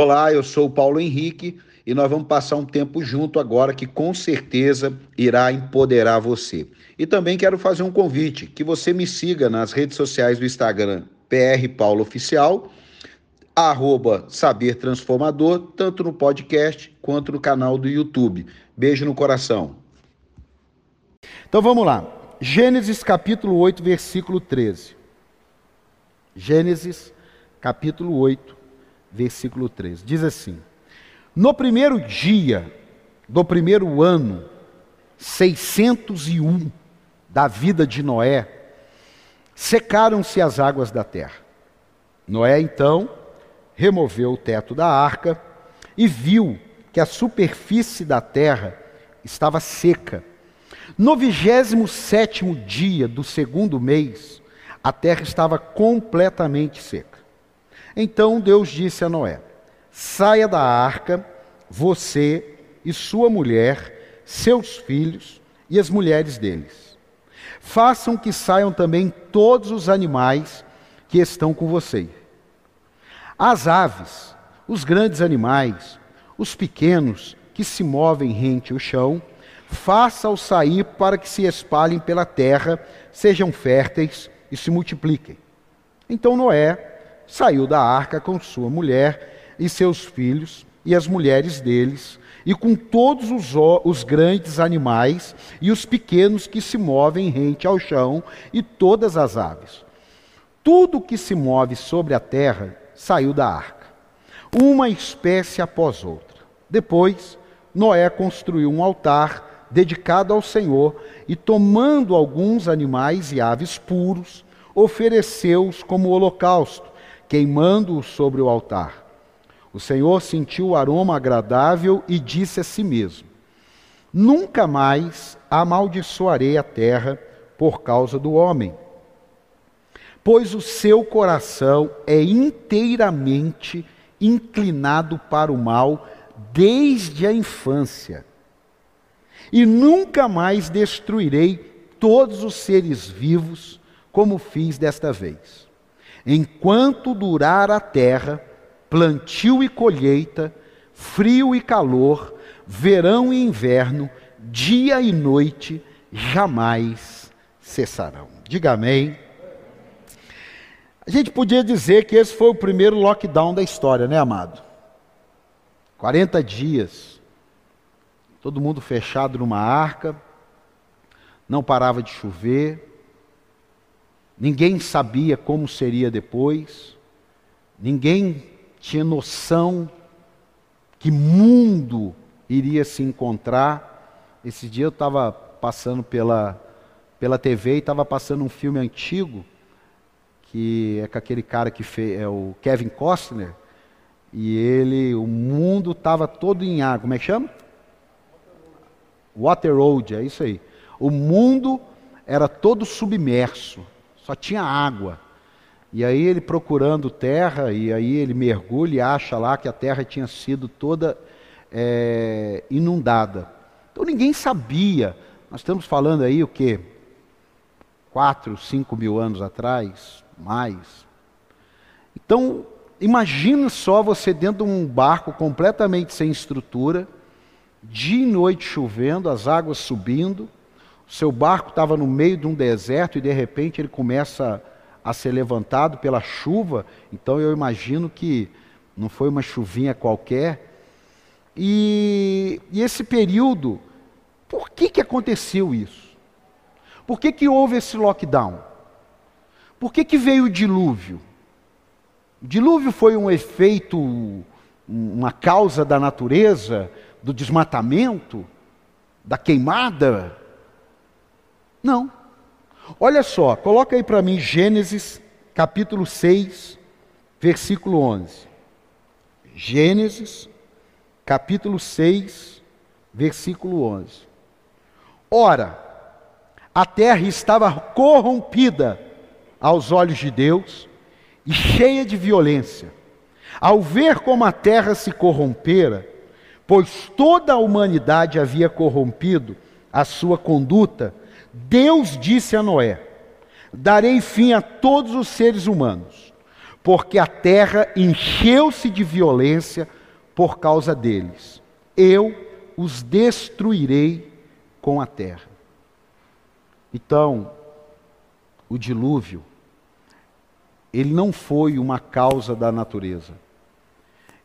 Olá, eu sou o Paulo Henrique e nós vamos passar um tempo junto agora que com certeza irá empoderar você. E também quero fazer um convite que você me siga nas redes sociais do Instagram PR Paulo Oficial, arroba Saber Transformador, tanto no podcast quanto no canal do YouTube. Beijo no coração. Então vamos lá. Gênesis capítulo 8, versículo 13. Gênesis capítulo 8, versículo 13. Diz assim: No primeiro dia do primeiro ano, 601 da vida de Noé, secaram-se as águas da terra. Noé então removeu o teto da arca e viu que a superfície da terra estava seca. No vigésimo sétimo dia do segundo mês, a terra estava completamente seca. Então Deus disse a Noé: Saia da arca, você e sua mulher, seus filhos e as mulheres deles. Façam que saiam também todos os animais que estão com você. As aves, os grandes animais, os pequenos que se movem rente ao chão, faça-os sair para que se espalhem pela terra, sejam férteis e se multipliquem. Então Noé saiu da arca com sua mulher e seus filhos e as mulheres deles, e com todos os, os, grandes animais e os pequenos que se movem rente ao chão e todas as aves. Tudo que se move sobre a terra saiu da arca, uma espécie após outra. Depois, Noé construiu um altar dedicado ao Senhor e, tomando alguns animais e aves puros, ofereceu-os como holocausto queimando-o sobre o altar. O Senhor sentiu o aroma agradável e disse a si mesmo: Nunca mais amaldiçoarei a terra por causa do homem, pois o seu coração é inteiramente inclinado para o mal desde a infância. E nunca mais destruirei todos os seres vivos como fiz desta vez. Enquanto durar a terra, plantio e colheita, frio e calor, verão e inverno, dia e noite, jamais cessarão. Diga amém. A gente podia dizer que esse foi o primeiro lockdown da história, né, amado? 40 dias, todo mundo fechado numa arca, não parava de chover, Ninguém sabia como seria depois, ninguém tinha noção que mundo iria se encontrar. Esse dia eu estava passando pela, pela TV e estava passando um filme antigo, que é com aquele cara que fez, é o Kevin Costner, e ele, o mundo estava todo em água. Como é que chama? Water Road, é isso aí. O mundo era todo submerso só tinha água. E aí ele procurando terra, e aí ele mergulha e acha lá que a terra tinha sido toda é, inundada. Então ninguém sabia. Nós estamos falando aí o que? Quatro, cinco mil anos atrás, mais. Então, imagina só você dentro de um barco completamente sem estrutura, dia e noite chovendo, as águas subindo, seu barco estava no meio de um deserto e de repente ele começa a ser levantado pela chuva. Então eu imagino que não foi uma chuvinha qualquer. E, e esse período, por que, que aconteceu isso? Por que, que houve esse lockdown? Por que, que veio o dilúvio? O dilúvio foi um efeito, uma causa da natureza, do desmatamento, da queimada? Não. Olha só, coloca aí para mim Gênesis capítulo 6, versículo 11. Gênesis capítulo 6, versículo 11. Ora, a terra estava corrompida aos olhos de Deus e cheia de violência. Ao ver como a terra se corrompera, pois toda a humanidade havia corrompido a sua conduta, Deus disse a Noé: Darei fim a todos os seres humanos, porque a terra encheu-se de violência por causa deles. Eu os destruirei com a terra. Então, o dilúvio, ele não foi uma causa da natureza,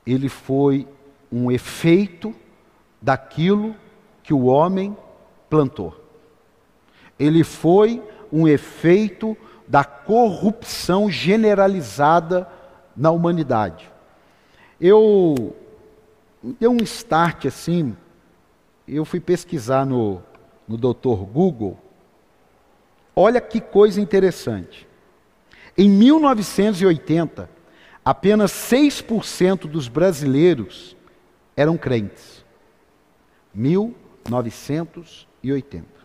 ele foi um efeito daquilo que o homem plantou. Ele foi um efeito da corrupção generalizada na humanidade. Eu dei um start assim, eu fui pesquisar no, no Dr. Google. Olha que coisa interessante. Em 1980, apenas 6% dos brasileiros eram crentes. 1980.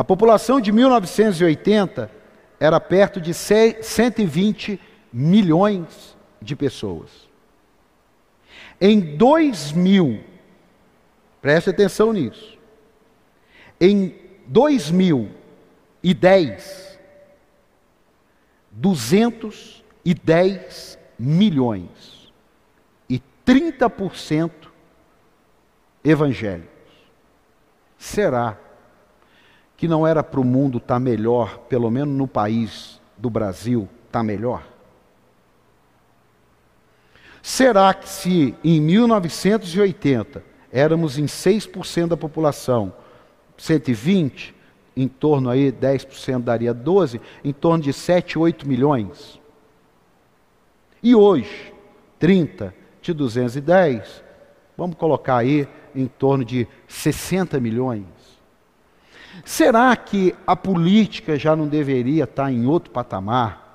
A população de 1980 era perto de 120 milhões de pessoas. Em 2000, preste atenção nisso. Em 2010, 210 milhões e 30% evangélicos. Será que não era para o mundo estar tá melhor, pelo menos no país do Brasil, estar tá melhor? Será que se em 1980 éramos em 6% da população, 120, em torno aí 10% daria 12, em torno de 7, 8 milhões. E hoje, 30 de 210, vamos colocar aí em torno de 60 milhões. Será que a política já não deveria estar em outro patamar?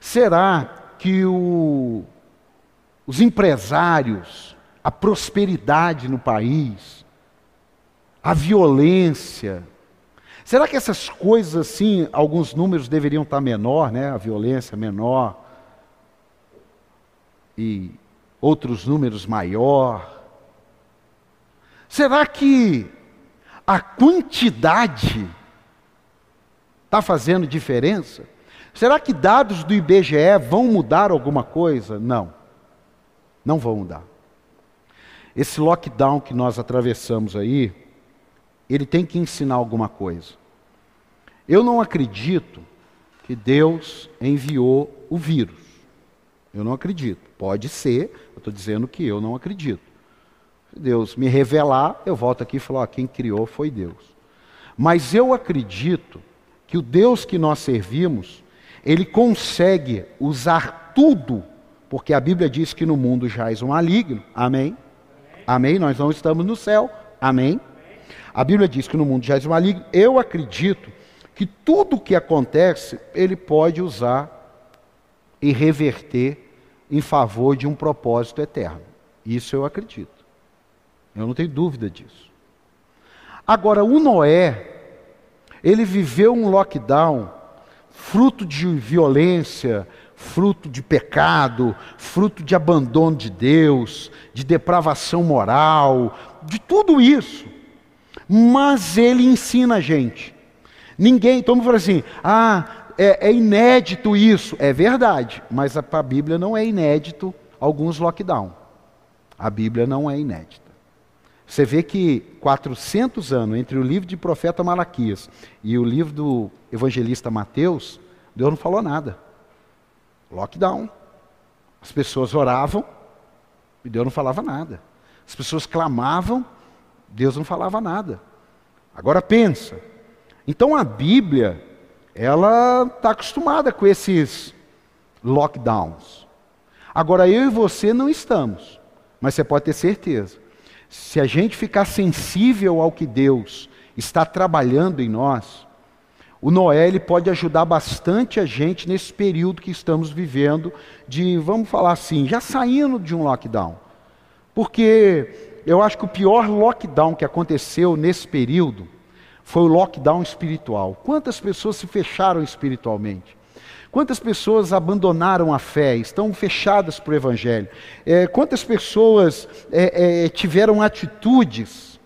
Será que o, os empresários, a prosperidade no país, a violência, será que essas coisas assim, alguns números deveriam estar menor, né? A violência menor e outros números maior? Será que a quantidade está fazendo diferença? Será que dados do IBGE vão mudar alguma coisa? Não, não vão mudar. Esse lockdown que nós atravessamos aí, ele tem que ensinar alguma coisa. Eu não acredito que Deus enviou o vírus. Eu não acredito. Pode ser, eu estou dizendo que eu não acredito. Deus me revelar, eu volto aqui e falo: ó, quem criou foi Deus. Mas eu acredito que o Deus que nós servimos, ele consegue usar tudo, porque a Bíblia diz que no mundo jaz um maligno. Amém? Amém? Nós não estamos no céu. Amém? A Bíblia diz que no mundo jaz um maligno. Eu acredito que tudo o que acontece, ele pode usar e reverter em favor de um propósito eterno. Isso eu acredito. Eu não tenho dúvida disso. Agora, o Noé, ele viveu um lockdown fruto de violência, fruto de pecado, fruto de abandono de Deus, de depravação moral, de tudo isso. Mas ele ensina a gente. Ninguém, todo mundo fala assim, ah, é, é inédito isso. É verdade, mas para a Bíblia não é inédito alguns lockdown. A Bíblia não é inédita. Você vê que 400 anos entre o livro de profeta Malaquias e o livro do evangelista Mateus, Deus não falou nada. Lockdown. As pessoas oravam e Deus não falava nada. As pessoas clamavam, Deus não falava nada. Agora pensa. Então a Bíblia, ela está acostumada com esses lockdowns. Agora eu e você não estamos, mas você pode ter certeza se a gente ficar sensível ao que Deus está trabalhando em nós, o Noé ele pode ajudar bastante a gente nesse período que estamos vivendo de, vamos falar assim, já saindo de um lockdown. Porque eu acho que o pior lockdown que aconteceu nesse período foi o lockdown espiritual. Quantas pessoas se fecharam espiritualmente? Quantas pessoas abandonaram a fé, estão fechadas para o Evangelho? É, quantas pessoas é, é, tiveram atitudes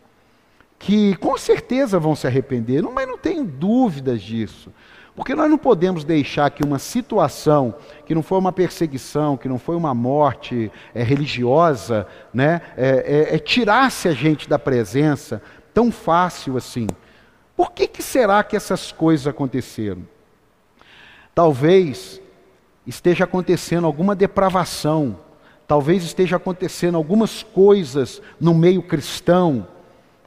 que com certeza vão se arrepender, não, mas não tenho dúvidas disso. Porque nós não podemos deixar que uma situação que não foi uma perseguição, que não foi uma morte é, religiosa, né, é, é, tirasse a gente da presença tão fácil assim. Por que, que será que essas coisas aconteceram? Talvez esteja acontecendo alguma depravação, talvez esteja acontecendo algumas coisas no meio cristão,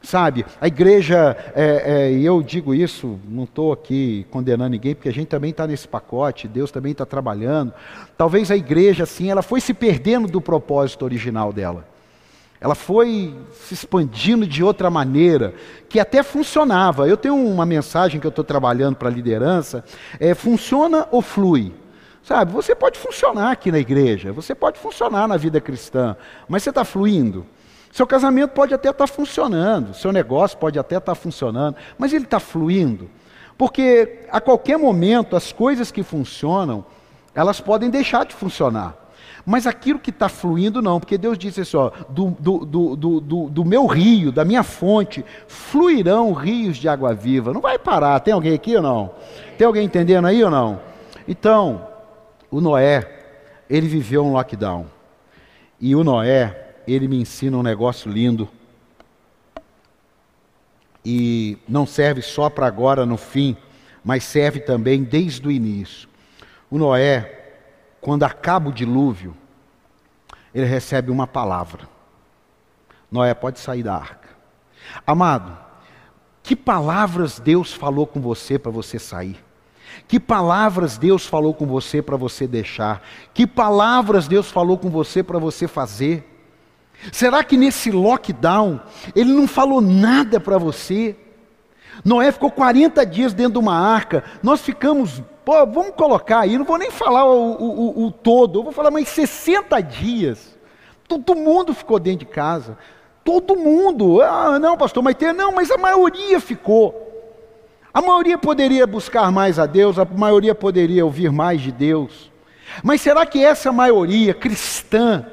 sabe? A igreja, é, é, eu digo isso, não estou aqui condenando ninguém, porque a gente também está nesse pacote, Deus também está trabalhando. Talvez a igreja, assim, ela foi se perdendo do propósito original dela. Ela foi se expandindo de outra maneira, que até funcionava. Eu tenho uma mensagem que eu estou trabalhando para a liderança: é, funciona ou flui? Sabe, você pode funcionar aqui na igreja, você pode funcionar na vida cristã, mas você está fluindo. Seu casamento pode até estar tá funcionando, seu negócio pode até estar tá funcionando, mas ele está fluindo. Porque a qualquer momento as coisas que funcionam, elas podem deixar de funcionar. Mas aquilo que está fluindo, não, porque Deus disse assim: ó, do, do, do, do, do meu rio, da minha fonte, fluirão rios de água viva. Não vai parar. Tem alguém aqui ou não? Tem alguém entendendo aí ou não? Então, o Noé, ele viveu um lockdown. E o Noé, ele me ensina um negócio lindo. E não serve só para agora no fim, mas serve também desde o início. O Noé, quando acaba o dilúvio, ele recebe uma palavra. Noé pode sair da arca. Amado, que palavras Deus falou com você para você sair? Que palavras Deus falou com você para você deixar? Que palavras Deus falou com você para você fazer? Será que nesse lockdown ele não falou nada para você? Noé ficou 40 dias dentro de uma arca, nós ficamos, pô, vamos colocar aí, não vou nem falar o, o, o todo, eu vou falar mais 60 dias. Todo mundo ficou dentro de casa. Todo mundo. Ah, não, pastor, mas tem, não, mas a maioria ficou. A maioria poderia buscar mais a Deus, a maioria poderia ouvir mais de Deus. Mas será que essa maioria cristã,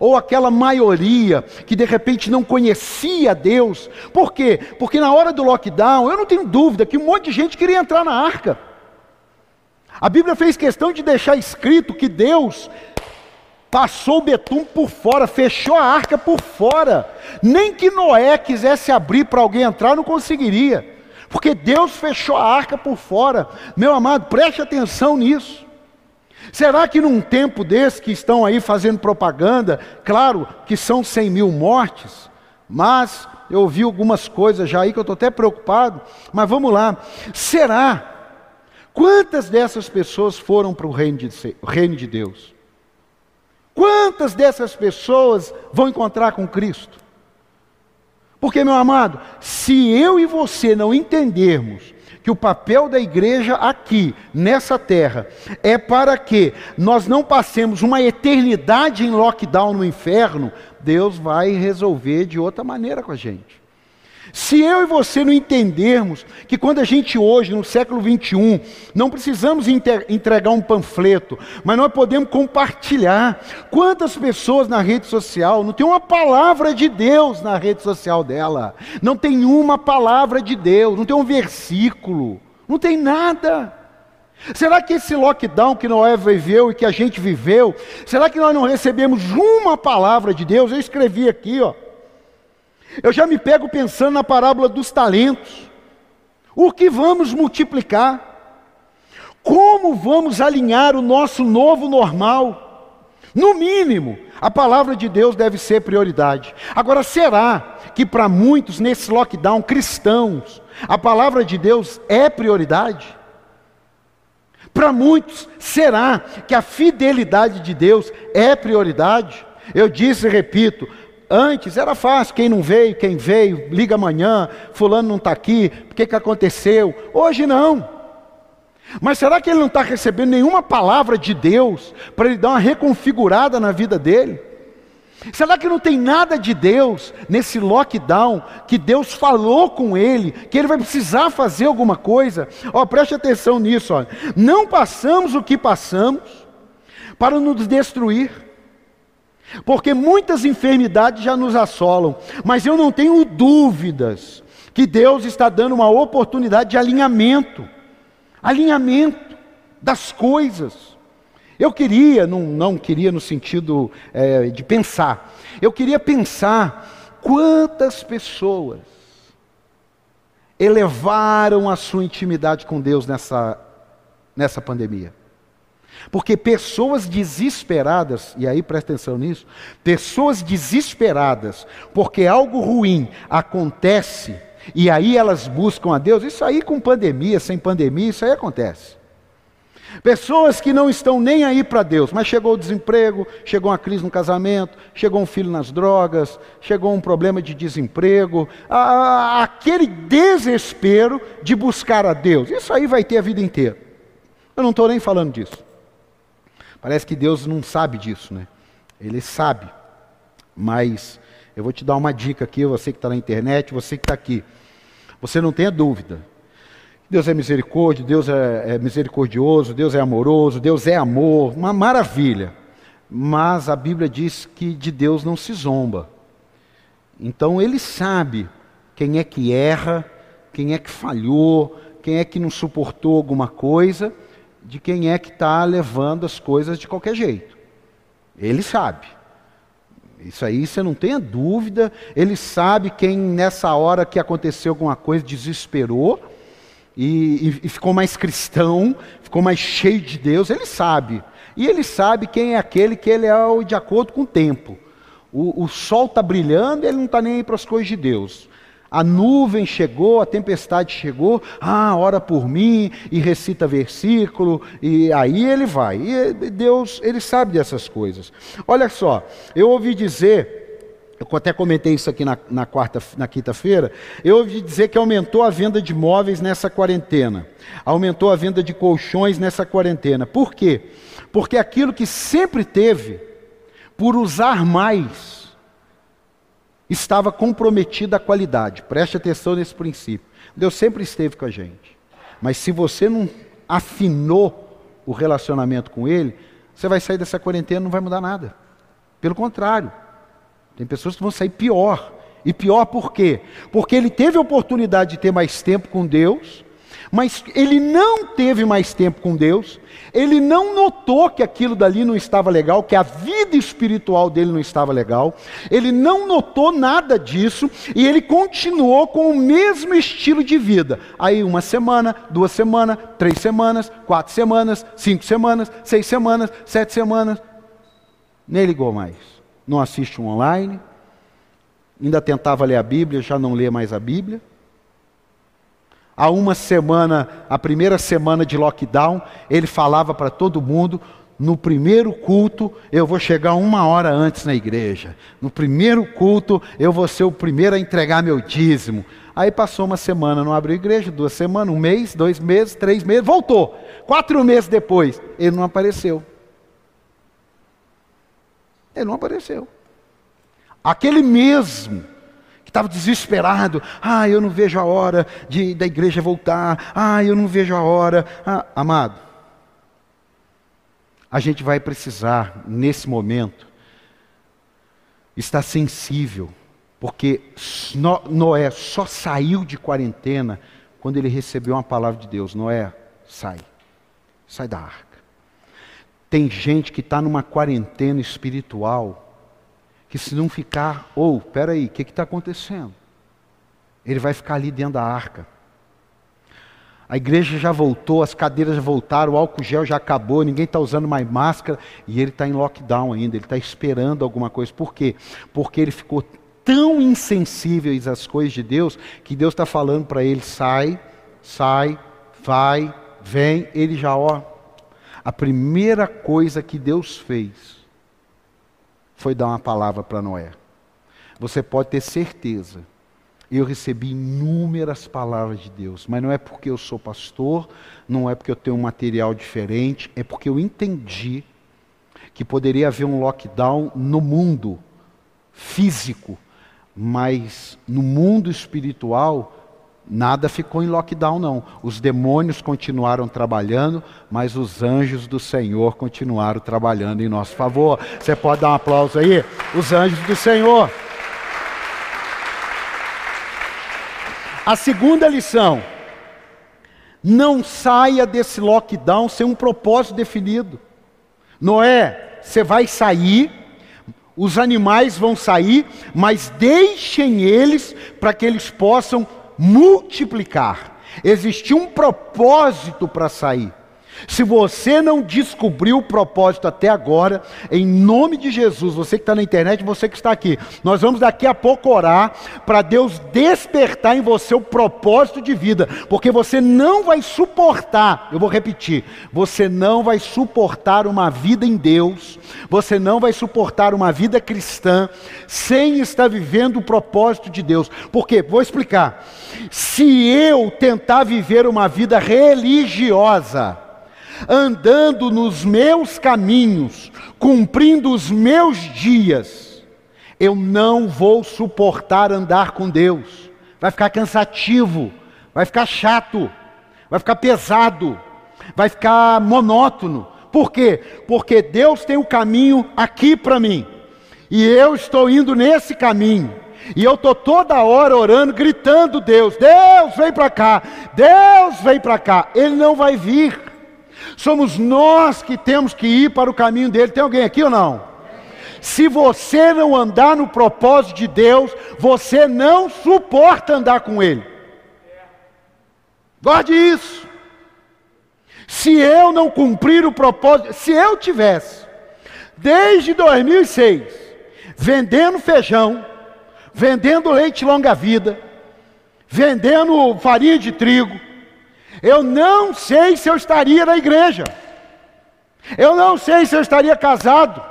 ou aquela maioria que de repente não conhecia Deus, por quê? Porque na hora do lockdown, eu não tenho dúvida que um monte de gente queria entrar na arca. A Bíblia fez questão de deixar escrito que Deus passou o betum por fora, fechou a arca por fora. Nem que Noé quisesse abrir para alguém entrar, não conseguiria. Porque Deus fechou a arca por fora. Meu amado, preste atenção nisso. Será que num tempo desse que estão aí fazendo propaganda, claro que são 100 mil mortes, mas eu ouvi algumas coisas já aí que eu estou até preocupado, mas vamos lá. Será? Quantas dessas pessoas foram para o reino de, Deus? Quantas dessas pessoas vão encontrar com Cristo? Porque, meu amado, se eu e você não entendermos que o papel da igreja aqui, nessa terra, é para que nós não passemos uma eternidade em lockdown no inferno, Deus vai resolver de outra maneira com a gente. Se eu e você não entendermos que quando a gente hoje, no século 21, não precisamos entregar um panfleto, mas nós podemos compartilhar. Quantas pessoas na rede social não tem uma palavra de Deus na rede social dela? Não tem uma palavra de Deus, não tem um versículo, não tem nada. Será que esse lockdown que Noé viveu e que a gente viveu, será que nós não recebemos uma palavra de Deus? Eu escrevi aqui, ó. Eu já me pego pensando na parábola dos talentos. O que vamos multiplicar? Como vamos alinhar o nosso novo normal? No mínimo, a palavra de Deus deve ser prioridade. Agora, será que para muitos nesse lockdown cristãos, a palavra de Deus é prioridade? Para muitos, será que a fidelidade de Deus é prioridade? Eu disse e repito: Antes era fácil, quem não veio, quem veio, liga amanhã, fulano não está aqui, o que, que aconteceu? Hoje não. Mas será que ele não está recebendo nenhuma palavra de Deus para ele dar uma reconfigurada na vida dele? Será que não tem nada de Deus nesse lockdown que Deus falou com ele, que ele vai precisar fazer alguma coisa? Ó, preste atenção nisso, ó. Não passamos o que passamos para nos destruir. Porque muitas enfermidades já nos assolam, mas eu não tenho dúvidas que Deus está dando uma oportunidade de alinhamento. alinhamento das coisas. Eu queria, não, não queria no sentido é, de pensar, eu queria pensar quantas pessoas elevaram a sua intimidade com Deus nessa, nessa pandemia. Porque pessoas desesperadas, e aí presta atenção nisso, pessoas desesperadas, porque algo ruim acontece, e aí elas buscam a Deus, isso aí com pandemia, sem pandemia, isso aí acontece. Pessoas que não estão nem aí para Deus, mas chegou o desemprego, chegou uma crise no casamento, chegou um filho nas drogas, chegou um problema de desemprego, aquele desespero de buscar a Deus, isso aí vai ter a vida inteira. Eu não estou nem falando disso. Parece que Deus não sabe disso, né? Ele sabe. Mas eu vou te dar uma dica aqui, você que está na internet, você que está aqui. Você não tenha dúvida. Deus é misericórdia, Deus é, é misericordioso, Deus é amoroso, Deus é amor, uma maravilha. Mas a Bíblia diz que de Deus não se zomba. Então ele sabe quem é que erra, quem é que falhou, quem é que não suportou alguma coisa de quem é que está levando as coisas de qualquer jeito. Ele sabe. Isso aí você não tenha dúvida. Ele sabe quem nessa hora que aconteceu alguma coisa desesperou e, e, e ficou mais cristão, ficou mais cheio de Deus. Ele sabe. E ele sabe quem é aquele que ele é de acordo com o tempo. O, o sol está brilhando e ele não está nem aí para as coisas de Deus. A nuvem chegou, a tempestade chegou, ah, ora por mim, e recita versículo, e aí ele vai. E Deus, ele sabe dessas coisas. Olha só, eu ouvi dizer, eu até comentei isso aqui na, na quarta, na quinta-feira, eu ouvi dizer que aumentou a venda de móveis nessa quarentena, aumentou a venda de colchões nessa quarentena. Por quê? Porque aquilo que sempre teve, por usar mais, estava comprometida a qualidade. Preste atenção nesse princípio. Deus sempre esteve com a gente. Mas se você não afinou o relacionamento com Ele, você vai sair dessa quarentena e não vai mudar nada. Pelo contrário, tem pessoas que vão sair pior. E pior por quê? Porque ele teve a oportunidade de ter mais tempo com Deus, mas ele não teve mais tempo com Deus, ele não notou que aquilo dali não estava legal, que a vida espiritual dele não estava legal, ele não notou nada disso e ele continuou com o mesmo estilo de vida. Aí, uma semana, duas semanas, três semanas, quatro semanas, cinco semanas, seis semanas, sete semanas, nem ligou mais. Não assiste um online, ainda tentava ler a Bíblia, já não lê mais a Bíblia há uma semana, a primeira semana de lockdown, ele falava para todo mundo: no primeiro culto eu vou chegar uma hora antes na igreja. No primeiro culto eu vou ser o primeiro a entregar meu dízimo. Aí passou uma semana, não abriu igreja, duas semanas, um mês, dois meses, três meses, voltou. Quatro meses depois, ele não apareceu. Ele não apareceu. Aquele mesmo estava desesperado. Ah, eu não vejo a hora de, da igreja voltar. Ah, eu não vejo a hora. Ah, amado, a gente vai precisar, nesse momento, estar sensível, porque Noé só saiu de quarentena quando ele recebeu uma palavra de Deus: Noé, sai, sai da arca. Tem gente que está numa quarentena espiritual que se não ficar, ou, oh, peraí, o que está acontecendo? Ele vai ficar ali dentro da arca. A igreja já voltou, as cadeiras já voltaram, o álcool gel já acabou, ninguém está usando mais máscara e ele está em lockdown ainda, ele está esperando alguma coisa. Por quê? Porque ele ficou tão insensível às coisas de Deus que Deus está falando para ele: sai, sai, vai, vem. Ele já, ó, a primeira coisa que Deus fez foi dar uma palavra para Noé. Você pode ter certeza. Eu recebi inúmeras palavras de Deus, mas não é porque eu sou pastor, não é porque eu tenho um material diferente, é porque eu entendi que poderia haver um lockdown no mundo físico, mas no mundo espiritual Nada ficou em lockdown, não. Os demônios continuaram trabalhando, mas os anjos do Senhor continuaram trabalhando em nosso favor. Você pode dar um aplauso aí? Os anjos do Senhor. A segunda lição: Não saia desse lockdown sem um propósito definido. Noé, você vai sair, os animais vão sair, mas deixem eles para que eles possam multiplicar. Existia um propósito para sair. Se você não descobriu o propósito até agora, em nome de Jesus, você que está na internet, você que está aqui, nós vamos daqui a pouco orar para Deus despertar em você o propósito de vida, porque você não vai suportar, eu vou repetir, você não vai suportar uma vida em Deus, você não vai suportar uma vida cristã sem estar vivendo o propósito de Deus. Por quê? Vou explicar. Se eu tentar viver uma vida religiosa, andando nos meus caminhos, cumprindo os meus dias, eu não vou suportar andar com Deus. Vai ficar cansativo, vai ficar chato, vai ficar pesado, vai ficar monótono. Por quê? Porque Deus tem o um caminho aqui para mim. E eu estou indo nesse caminho. E eu estou toda hora orando, gritando: Deus, Deus, vem para cá, Deus, vem para cá. Ele não vai vir. Somos nós que temos que ir para o caminho dele. Tem alguém aqui ou não? Se você não andar no propósito de Deus, você não suporta andar com ele. Guarde isso. Se eu não cumprir o propósito, se eu tivesse, desde 2006, vendendo feijão, vendendo leite longa-vida, vendendo farinha de trigo, eu não sei se eu estaria na igreja. Eu não sei se eu estaria casado.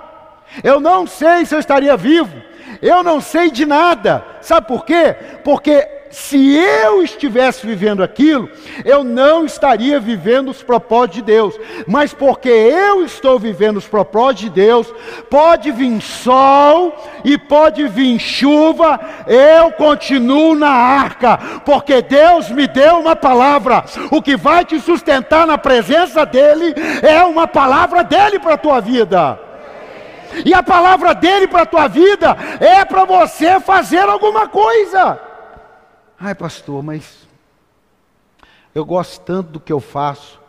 Eu não sei se eu estaria vivo. Eu não sei de nada. Sabe por quê? Porque se eu estivesse vivendo aquilo, eu não estaria vivendo os propósitos de Deus. Mas porque eu estou vivendo os propósitos de Deus, pode vir sol e pode vir chuva, eu continuo na arca, porque Deus me deu uma palavra. O que vai te sustentar na presença dEle é uma palavra dEle para a tua vida. E a palavra dele para a tua vida é para você fazer alguma coisa. Ai, pastor, mas eu gosto tanto do que eu faço.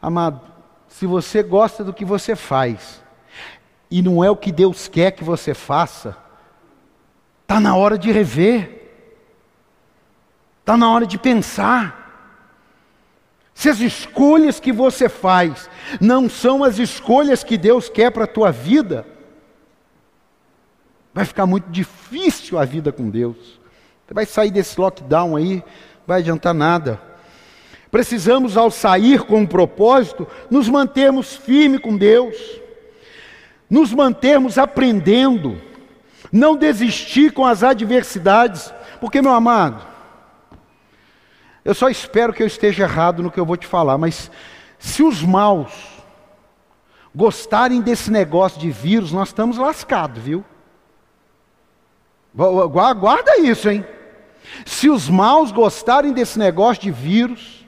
Amado, se você gosta do que você faz e não é o que Deus quer que você faça, está na hora de rever, está na hora de pensar. Se as escolhas que você faz não são as escolhas que Deus quer para a tua vida, vai ficar muito difícil a vida com Deus. Vai sair desse lockdown aí, vai adiantar nada. Precisamos, ao sair com um propósito, nos mantermos firmes com Deus, nos mantermos aprendendo, não desistir com as adversidades, porque, meu amado, eu só espero que eu esteja errado no que eu vou te falar, mas se os maus gostarem desse negócio de vírus, nós estamos lascados, viu? Guarda isso, hein? Se os maus gostarem desse negócio de vírus,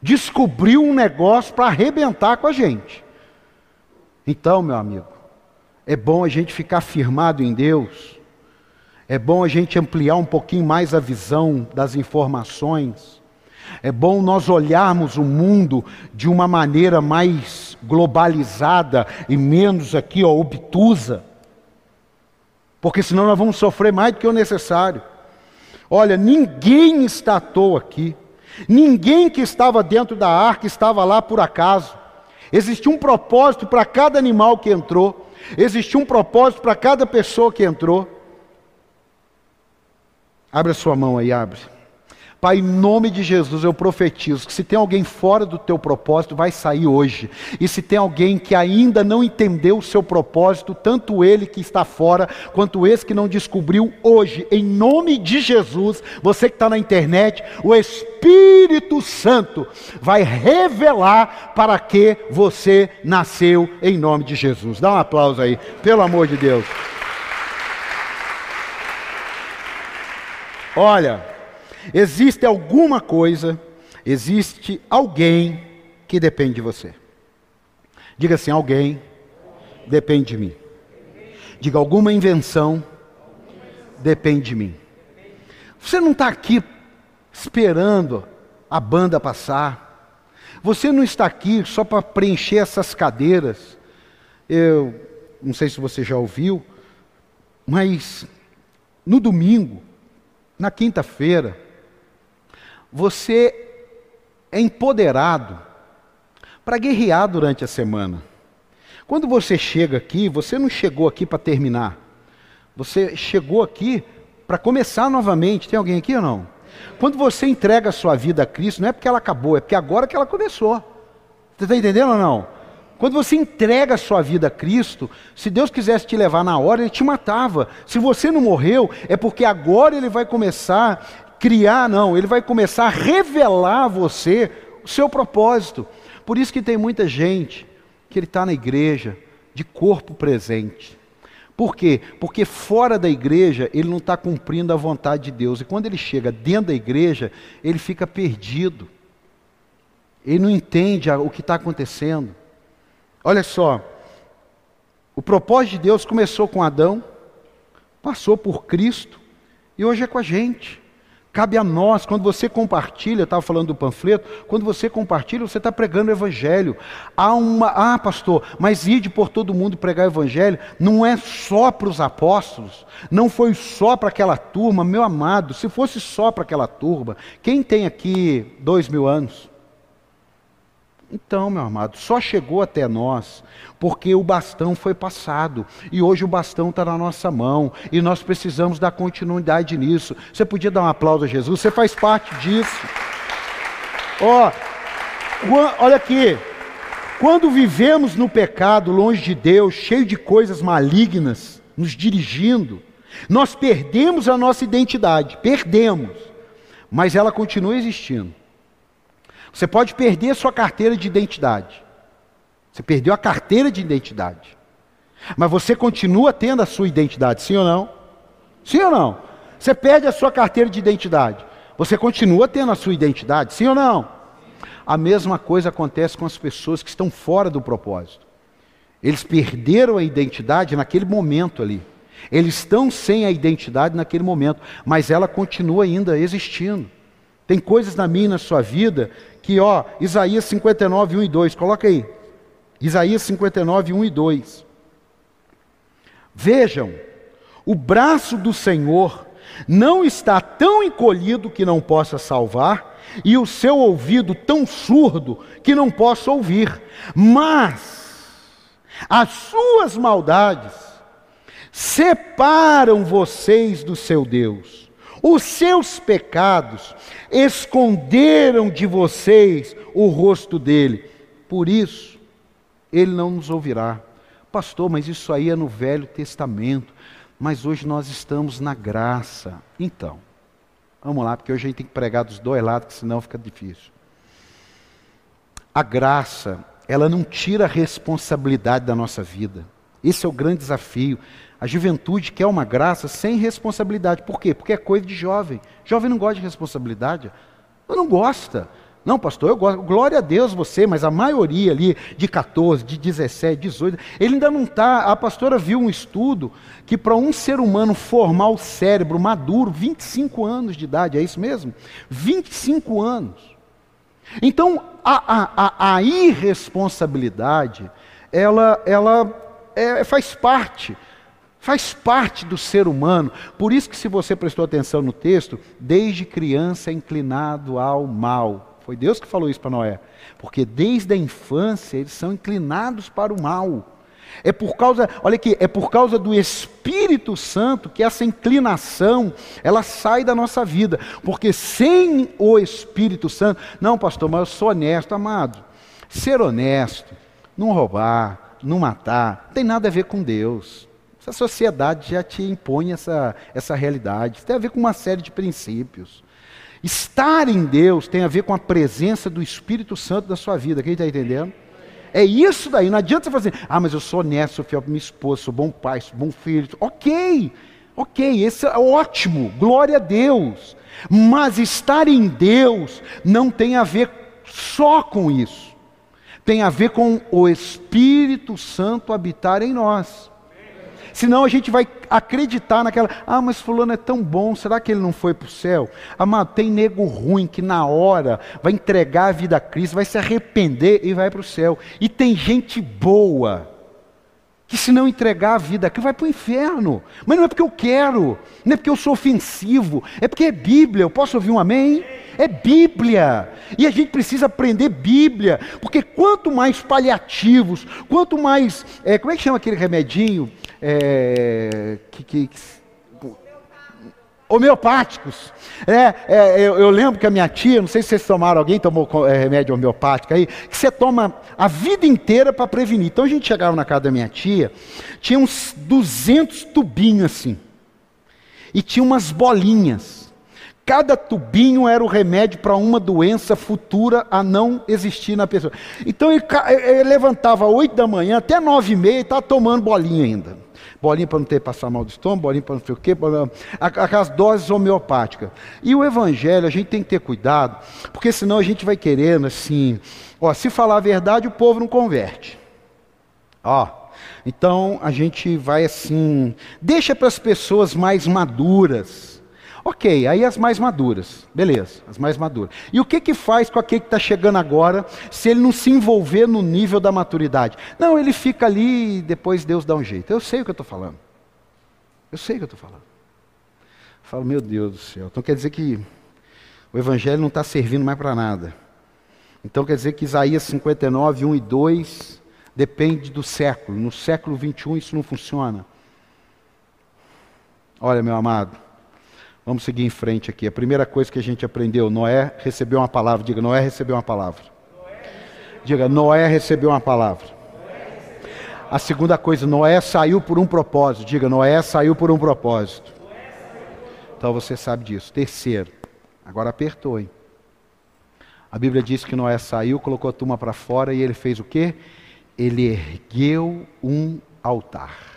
descobriu um negócio para arrebentar com a gente. Então, meu amigo, é bom a gente ficar firmado em Deus, é bom a gente ampliar um pouquinho mais a visão das informações, é bom nós olharmos o mundo de uma maneira mais globalizada e menos aqui, ó, obtusa, porque senão nós vamos sofrer mais do que o necessário. Olha, ninguém está à toa aqui. Ninguém que estava dentro da arca estava lá por acaso. Existia um propósito para cada animal que entrou. Existia um propósito para cada pessoa que entrou. Abre a sua mão aí, abre. Pai, em nome de Jesus, eu profetizo que se tem alguém fora do teu propósito, vai sair hoje. E se tem alguém que ainda não entendeu o seu propósito, tanto ele que está fora, quanto esse que não descobriu hoje, em nome de Jesus, você que está na internet, o Espírito Santo vai revelar para que você nasceu em nome de Jesus. Dá um aplauso aí, pelo amor de Deus. Olha. Existe alguma coisa, existe alguém que depende de você. Diga assim: alguém depende de mim. Diga alguma invenção depende de mim. Você não está aqui esperando a banda passar. Você não está aqui só para preencher essas cadeiras. Eu não sei se você já ouviu, mas no domingo, na quinta-feira, você é empoderado para guerrear durante a semana. Quando você chega aqui, você não chegou aqui para terminar. Você chegou aqui para começar novamente. Tem alguém aqui ou não? Quando você entrega a sua vida a Cristo, não é porque ela acabou, é porque agora que ela começou. Você está entendendo ou não? Quando você entrega a sua vida a Cristo, se Deus quisesse te levar na hora, Ele te matava. Se você não morreu, é porque agora Ele vai começar criar, não, Ele vai começar a revelar a você o seu propósito. Por isso que tem muita gente que ele está na igreja de corpo presente. Por quê? Porque fora da igreja ele não está cumprindo a vontade de Deus. E quando ele chega dentro da igreja, ele fica perdido. Ele não entende o que está acontecendo. Olha só, o propósito de Deus começou com Adão, passou por Cristo e hoje é com a gente. Cabe a nós, quando você compartilha, estava falando do panfleto, quando você compartilha, você está pregando o Evangelho. Há uma, ah, pastor, mas ide por todo mundo pregar o Evangelho, não é só para os apóstolos, não foi só para aquela turma, meu amado, se fosse só para aquela turma, quem tem aqui dois mil anos? Então, meu amado, só chegou até nós porque o bastão foi passado e hoje o bastão está na nossa mão e nós precisamos dar continuidade nisso. Você podia dar um aplauso a Jesus? Você faz parte disso. Ó, oh, olha aqui. Quando vivemos no pecado, longe de Deus, cheio de coisas malignas nos dirigindo, nós perdemos a nossa identidade, perdemos, mas ela continua existindo. Você pode perder a sua carteira de identidade. Você perdeu a carteira de identidade. Mas você continua tendo a sua identidade, sim ou não? Sim ou não? Você perde a sua carteira de identidade. Você continua tendo a sua identidade, sim ou não? A mesma coisa acontece com as pessoas que estão fora do propósito. Eles perderam a identidade naquele momento ali. Eles estão sem a identidade naquele momento, mas ela continua ainda existindo. Tem coisas na minha e na sua vida que, ó, Isaías 59, 1 e 2, coloca aí. Isaías 59, 1 e 2. Vejam, o braço do Senhor não está tão encolhido que não possa salvar, e o seu ouvido tão surdo que não possa ouvir, mas as suas maldades separam vocês do seu Deus. Os seus pecados esconderam de vocês o rosto dele. Por isso, ele não nos ouvirá. Pastor, mas isso aí é no Velho Testamento. Mas hoje nós estamos na graça. Então, vamos lá, porque hoje a gente tem que pregar dos dois lados, senão fica difícil. A graça, ela não tira a responsabilidade da nossa vida. Esse é o grande desafio. A juventude quer uma graça sem responsabilidade. Por quê? Porque é coisa de jovem. Jovem não gosta de responsabilidade. Não gosta. Não, pastor, eu gosto. Glória a Deus você, mas a maioria ali de 14, de 17, 18, ele ainda não está. A pastora viu um estudo que para um ser humano formar o cérebro maduro, 25 anos de idade, é isso mesmo? 25 anos. Então, a, a, a, a irresponsabilidade, ela, ela é, faz parte Faz parte do ser humano. Por isso que se você prestou atenção no texto, desde criança é inclinado ao mal. Foi Deus que falou isso para Noé. Porque desde a infância eles são inclinados para o mal. É por causa, olha aqui, é por causa do Espírito Santo que essa inclinação, ela sai da nossa vida. Porque sem o Espírito Santo, não, pastor, mas eu sou honesto, amado. Ser honesto, não roubar, não matar, não tem nada a ver com Deus. Essa sociedade já te impõe essa, essa realidade. Isso tem a ver com uma série de princípios. Estar em Deus tem a ver com a presença do Espírito Santo na sua vida. Quem está entendendo? É isso daí. Não adianta você fazer, ah, mas eu sou honesto, sou fiel para minha esposa, sou bom pai, sou bom filho. Ok, ok, esse é ótimo, glória a Deus. Mas estar em Deus não tem a ver só com isso. Tem a ver com o Espírito Santo habitar em nós. Senão a gente vai acreditar naquela, ah, mas fulano é tão bom, será que ele não foi para o céu? Amado, tem nego ruim que na hora vai entregar a vida a Cristo, vai se arrepender e vai para o céu. E tem gente boa que se não entregar a vida aqui vai para o inferno. Mas não é porque eu quero, não é porque eu sou ofensivo, é porque é Bíblia. Eu posso ouvir um amém? É Bíblia. E a gente precisa aprender Bíblia, porque quanto mais paliativos, quanto mais. É, como é que chama aquele remedinho? É, que, que, que homeopáticos. É, é, eu, eu, lembro que a minha tia, não sei se vocês tomaram, alguém tomou é, remédio homeopático aí, que você toma a vida inteira para prevenir. Então a gente chegava na casa da minha tia, tinha uns 200 tubinhos assim, e tinha umas bolinhas. Cada tubinho era o remédio para uma doença futura a não existir na pessoa. Então ele, ele levantava às 8 da manhã até 9 e meia e estava tomando bolinha ainda bolinha para não ter passar mal do estômago, bolinha para não sei o quê, aquelas doses homeopáticas. E o evangelho, a gente tem que ter cuidado, porque senão a gente vai querendo assim, ó, se falar a verdade, o povo não converte. Ó, então a gente vai assim, deixa para as pessoas mais maduras Ok, aí as mais maduras, beleza, as mais maduras. E o que que faz com aquele que está chegando agora, se ele não se envolver no nível da maturidade? Não, ele fica ali e depois Deus dá um jeito. Eu sei o que eu estou falando. Eu sei o que eu estou falando. Eu falo, meu Deus do céu. Então quer dizer que o Evangelho não está servindo mais para nada. Então quer dizer que Isaías 59, 1 e 2 depende do século. No século 21 isso não funciona. Olha, meu amado. Vamos seguir em frente aqui. A primeira coisa que a gente aprendeu, Noé recebeu uma palavra. Diga, Noé recebeu uma palavra. Diga, Noé recebeu uma palavra. A segunda coisa, Noé saiu por um propósito. Diga, Noé saiu por um propósito. Então você sabe disso. Terceiro, agora apertou, hein? A Bíblia diz que Noé saiu, colocou a turma para fora e ele fez o quê? Ele ergueu um altar.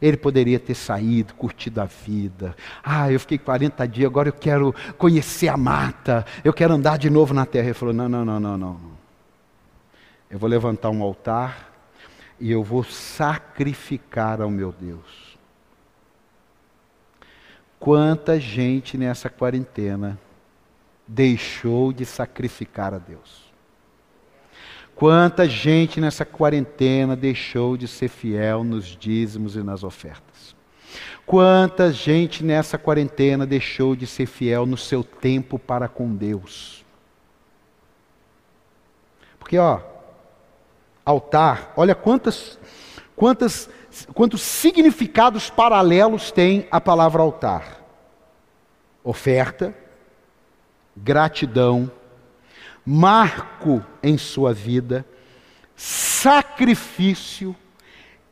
Ele poderia ter saído, curtido a vida. Ah, eu fiquei 40 dias, agora eu quero conhecer a mata, eu quero andar de novo na terra. Ele falou: não, não, não, não, não. Eu vou levantar um altar e eu vou sacrificar ao meu Deus. Quanta gente nessa quarentena deixou de sacrificar a Deus? Quanta gente nessa quarentena deixou de ser fiel nos dízimos e nas ofertas? Quanta gente nessa quarentena deixou de ser fiel no seu tempo para com Deus? Porque, ó, altar, olha quantas, quantas, quantos significados paralelos tem a palavra altar: oferta, gratidão, marco em sua vida, sacrifício,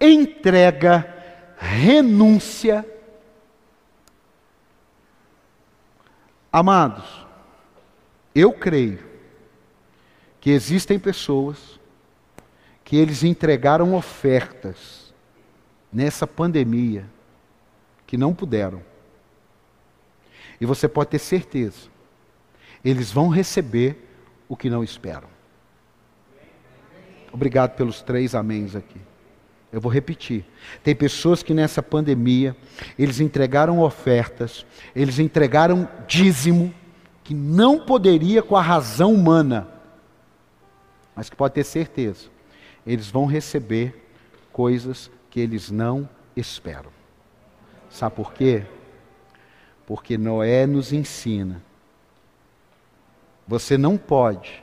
entrega, renúncia. Amados, eu creio que existem pessoas que eles entregaram ofertas nessa pandemia que não puderam. E você pode ter certeza, eles vão receber o que não esperam. Obrigado pelos três améns aqui. Eu vou repetir. Tem pessoas que nessa pandemia, eles entregaram ofertas, eles entregaram dízimo, que não poderia com a razão humana, mas que pode ter certeza, eles vão receber coisas que eles não esperam. Sabe por quê? Porque Noé nos ensina você não pode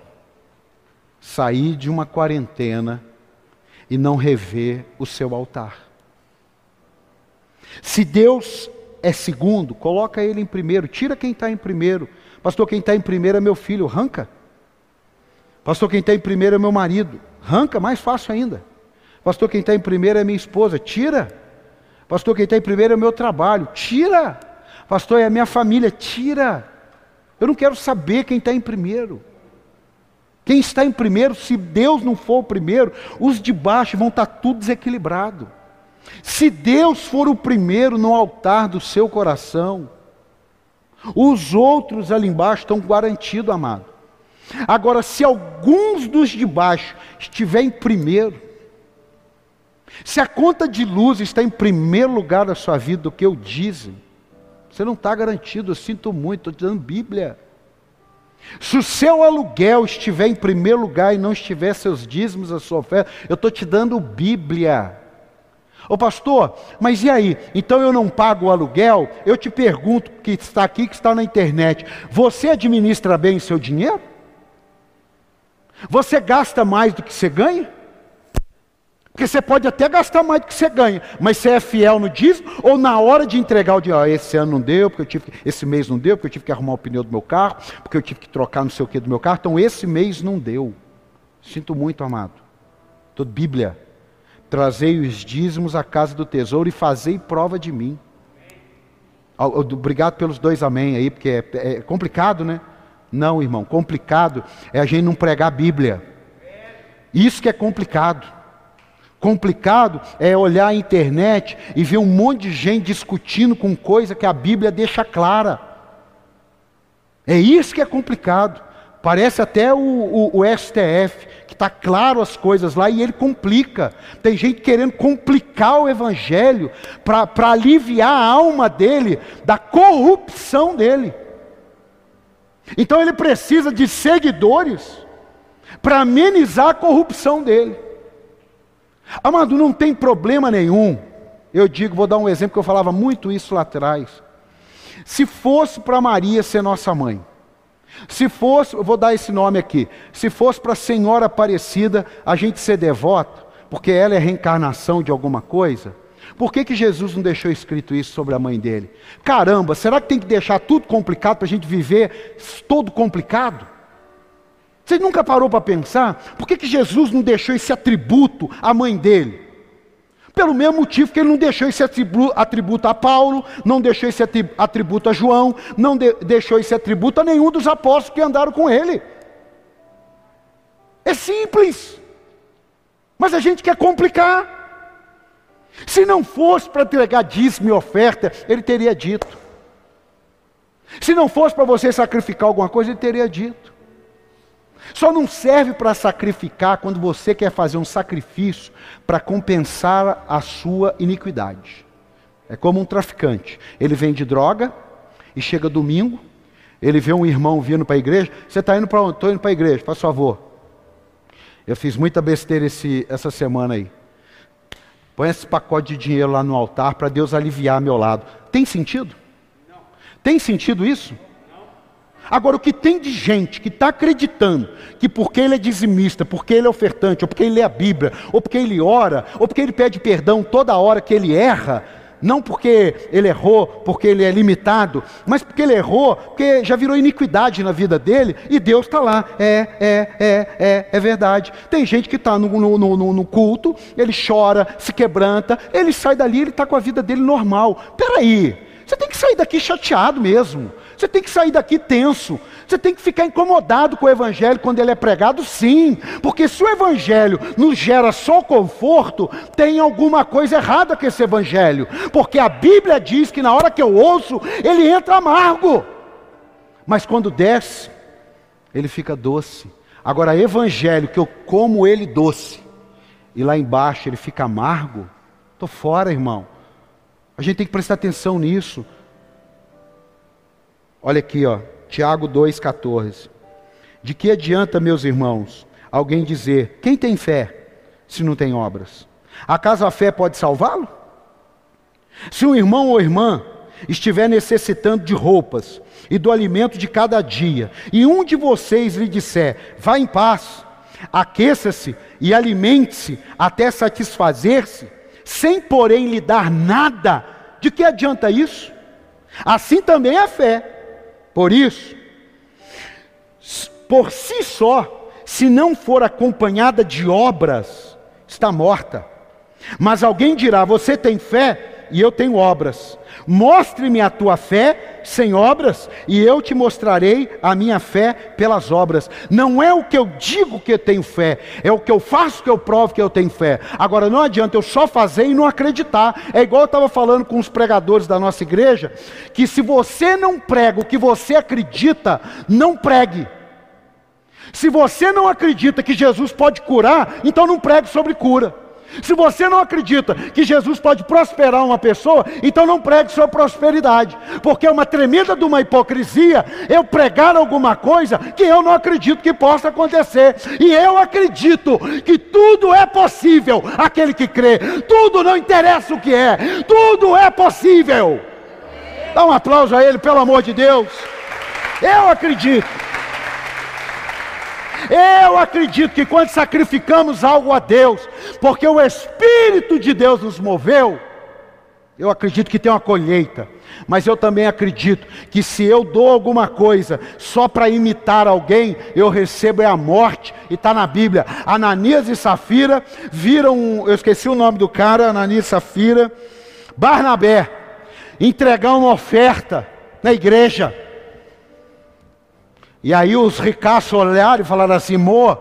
sair de uma quarentena e não rever o seu altar. Se Deus é segundo, coloca ele em primeiro, tira quem está em primeiro. Pastor, quem está em primeiro é meu filho, arranca. Pastor, quem está em primeiro é meu marido, arranca, mais fácil ainda. Pastor, quem está em primeiro é minha esposa, tira. Pastor, quem está em primeiro é meu trabalho, tira. Pastor, é a minha família, tira. Eu não quero saber quem está em primeiro. Quem está em primeiro, se Deus não for o primeiro, os de baixo vão estar tá tudo desequilibrado. Se Deus for o primeiro no altar do seu coração, os outros ali embaixo estão garantidos, amado. Agora, se alguns dos de baixo estiverem em primeiro, Se a conta de luz está em primeiro lugar na sua vida do que o dízimo, você não está garantido, eu sinto muito, estou te dando Bíblia. Se o seu aluguel estiver em primeiro lugar e não estiver seus dízimos, a sua oferta, eu estou te dando Bíblia. Ô pastor, mas e aí? Então eu não pago o aluguel? Eu te pergunto, que está aqui, que está na internet: você administra bem seu dinheiro? Você gasta mais do que você ganha? Porque você pode até gastar mais do que você ganha, mas você é fiel no dízimo ou na hora de entregar o dinheiro, esse ano não deu, porque eu tive que, esse mês não deu, porque eu tive que arrumar o pneu do meu carro, porque eu tive que trocar não sei o que do meu carro, então esse mês não deu. Sinto muito, amado. Toda Bíblia. Trazei os dízimos à casa do tesouro e fazei prova de mim. Obrigado pelos dois amém aí, porque é, é complicado, né? Não, irmão, complicado é a gente não pregar a Bíblia. Isso que é complicado. Complicado é olhar a internet e ver um monte de gente discutindo com coisa que a Bíblia deixa clara. É isso que é complicado. Parece até o, o, o STF, que está claro as coisas lá e ele complica. Tem gente querendo complicar o Evangelho para aliviar a alma dele da corrupção dele. Então ele precisa de seguidores para amenizar a corrupção dele. Amado, não tem problema nenhum. Eu digo, vou dar um exemplo que eu falava muito isso lá atrás. Se fosse para Maria ser nossa mãe, se fosse, eu vou dar esse nome aqui, se fosse para a Senhora Aparecida a gente ser devoto, porque ela é reencarnação de alguma coisa, por que, que Jesus não deixou escrito isso sobre a mãe dele? Caramba, será que tem que deixar tudo complicado para a gente viver todo complicado? Você nunca parou para pensar? Por que, que Jesus não deixou esse atributo à mãe dele? Pelo mesmo motivo que ele não deixou esse atributo a Paulo, não deixou esse atributo a João, não de deixou esse atributo a nenhum dos apóstolos que andaram com ele. É simples, mas a gente quer complicar. Se não fosse para entregar dízimo e oferta, ele teria dito. Se não fosse para você sacrificar alguma coisa, ele teria dito. Só não serve para sacrificar quando você quer fazer um sacrifício para compensar a sua iniquidade. É como um traficante. Ele vende droga e chega domingo, ele vê um irmão vindo para a igreja. Você está indo para onde? Estou indo para a igreja, faz favor. Eu fiz muita besteira esse, essa semana aí. Põe esse pacote de dinheiro lá no altar para Deus aliviar meu lado. Tem sentido? Tem sentido isso? Agora, o que tem de gente que está acreditando que porque ele é dizimista, porque ele é ofertante, ou porque ele lê a Bíblia, ou porque ele ora, ou porque ele pede perdão toda hora que ele erra, não porque ele errou, porque ele é limitado, mas porque ele errou, porque já virou iniquidade na vida dele, e Deus está lá. É, é, é, é, é verdade. Tem gente que está no, no, no, no, culto, ele chora, se quebranta, ele sai dali, ele está com a vida dele normal. Peraí, você tem que sair daqui chateado mesmo. Você tem que sair daqui tenso. Você tem que ficar incomodado com o Evangelho quando ele é pregado, sim. Porque se o Evangelho nos gera só conforto, tem alguma coisa errada com esse Evangelho. Porque a Bíblia diz que na hora que eu ouço, ele entra amargo. Mas quando desce, ele fica doce. Agora, Evangelho, que eu como ele doce, e lá embaixo ele fica amargo, estou fora, irmão. A gente tem que prestar atenção nisso. Olha aqui, ó, Tiago 2,14. De que adianta, meus irmãos, alguém dizer: quem tem fé, se não tem obras? Acaso a fé pode salvá-lo? Se um irmão ou irmã estiver necessitando de roupas e do alimento de cada dia, e um de vocês lhe disser: vá em paz, aqueça-se e alimente-se até satisfazer-se, sem porém lhe dar nada, de que adianta isso? Assim também a fé por isso, por si só, se não for acompanhada de obras, está morta. Mas alguém dirá: Você tem fé e eu tenho obras. Mostre-me a tua fé sem obras, e eu te mostrarei a minha fé pelas obras. Não é o que eu digo que eu tenho fé, é o que eu faço que eu provo que eu tenho fé. Agora não adianta eu só fazer e não acreditar. É igual eu estava falando com os pregadores da nossa igreja, que se você não prega o que você acredita, não pregue. Se você não acredita que Jesus pode curar, então não pregue sobre cura. Se você não acredita que Jesus pode prosperar uma pessoa, então não pregue sua prosperidade, porque é uma tremenda de uma hipocrisia eu pregar alguma coisa que eu não acredito que possa acontecer. E eu acredito que tudo é possível aquele que crê. Tudo não interessa o que é, tudo é possível. Dá um aplauso a ele, pelo amor de Deus. Eu acredito. Eu acredito que quando sacrificamos algo a Deus, porque o Espírito de Deus nos moveu, eu acredito que tem uma colheita, mas eu também acredito que se eu dou alguma coisa só para imitar alguém, eu recebo é a morte, e está na Bíblia. Ananias e Safira viram, eu esqueci o nome do cara, Ananias e Safira, Barnabé, entregar uma oferta na igreja. E aí os ricaços olharam e falaram assim: Mo,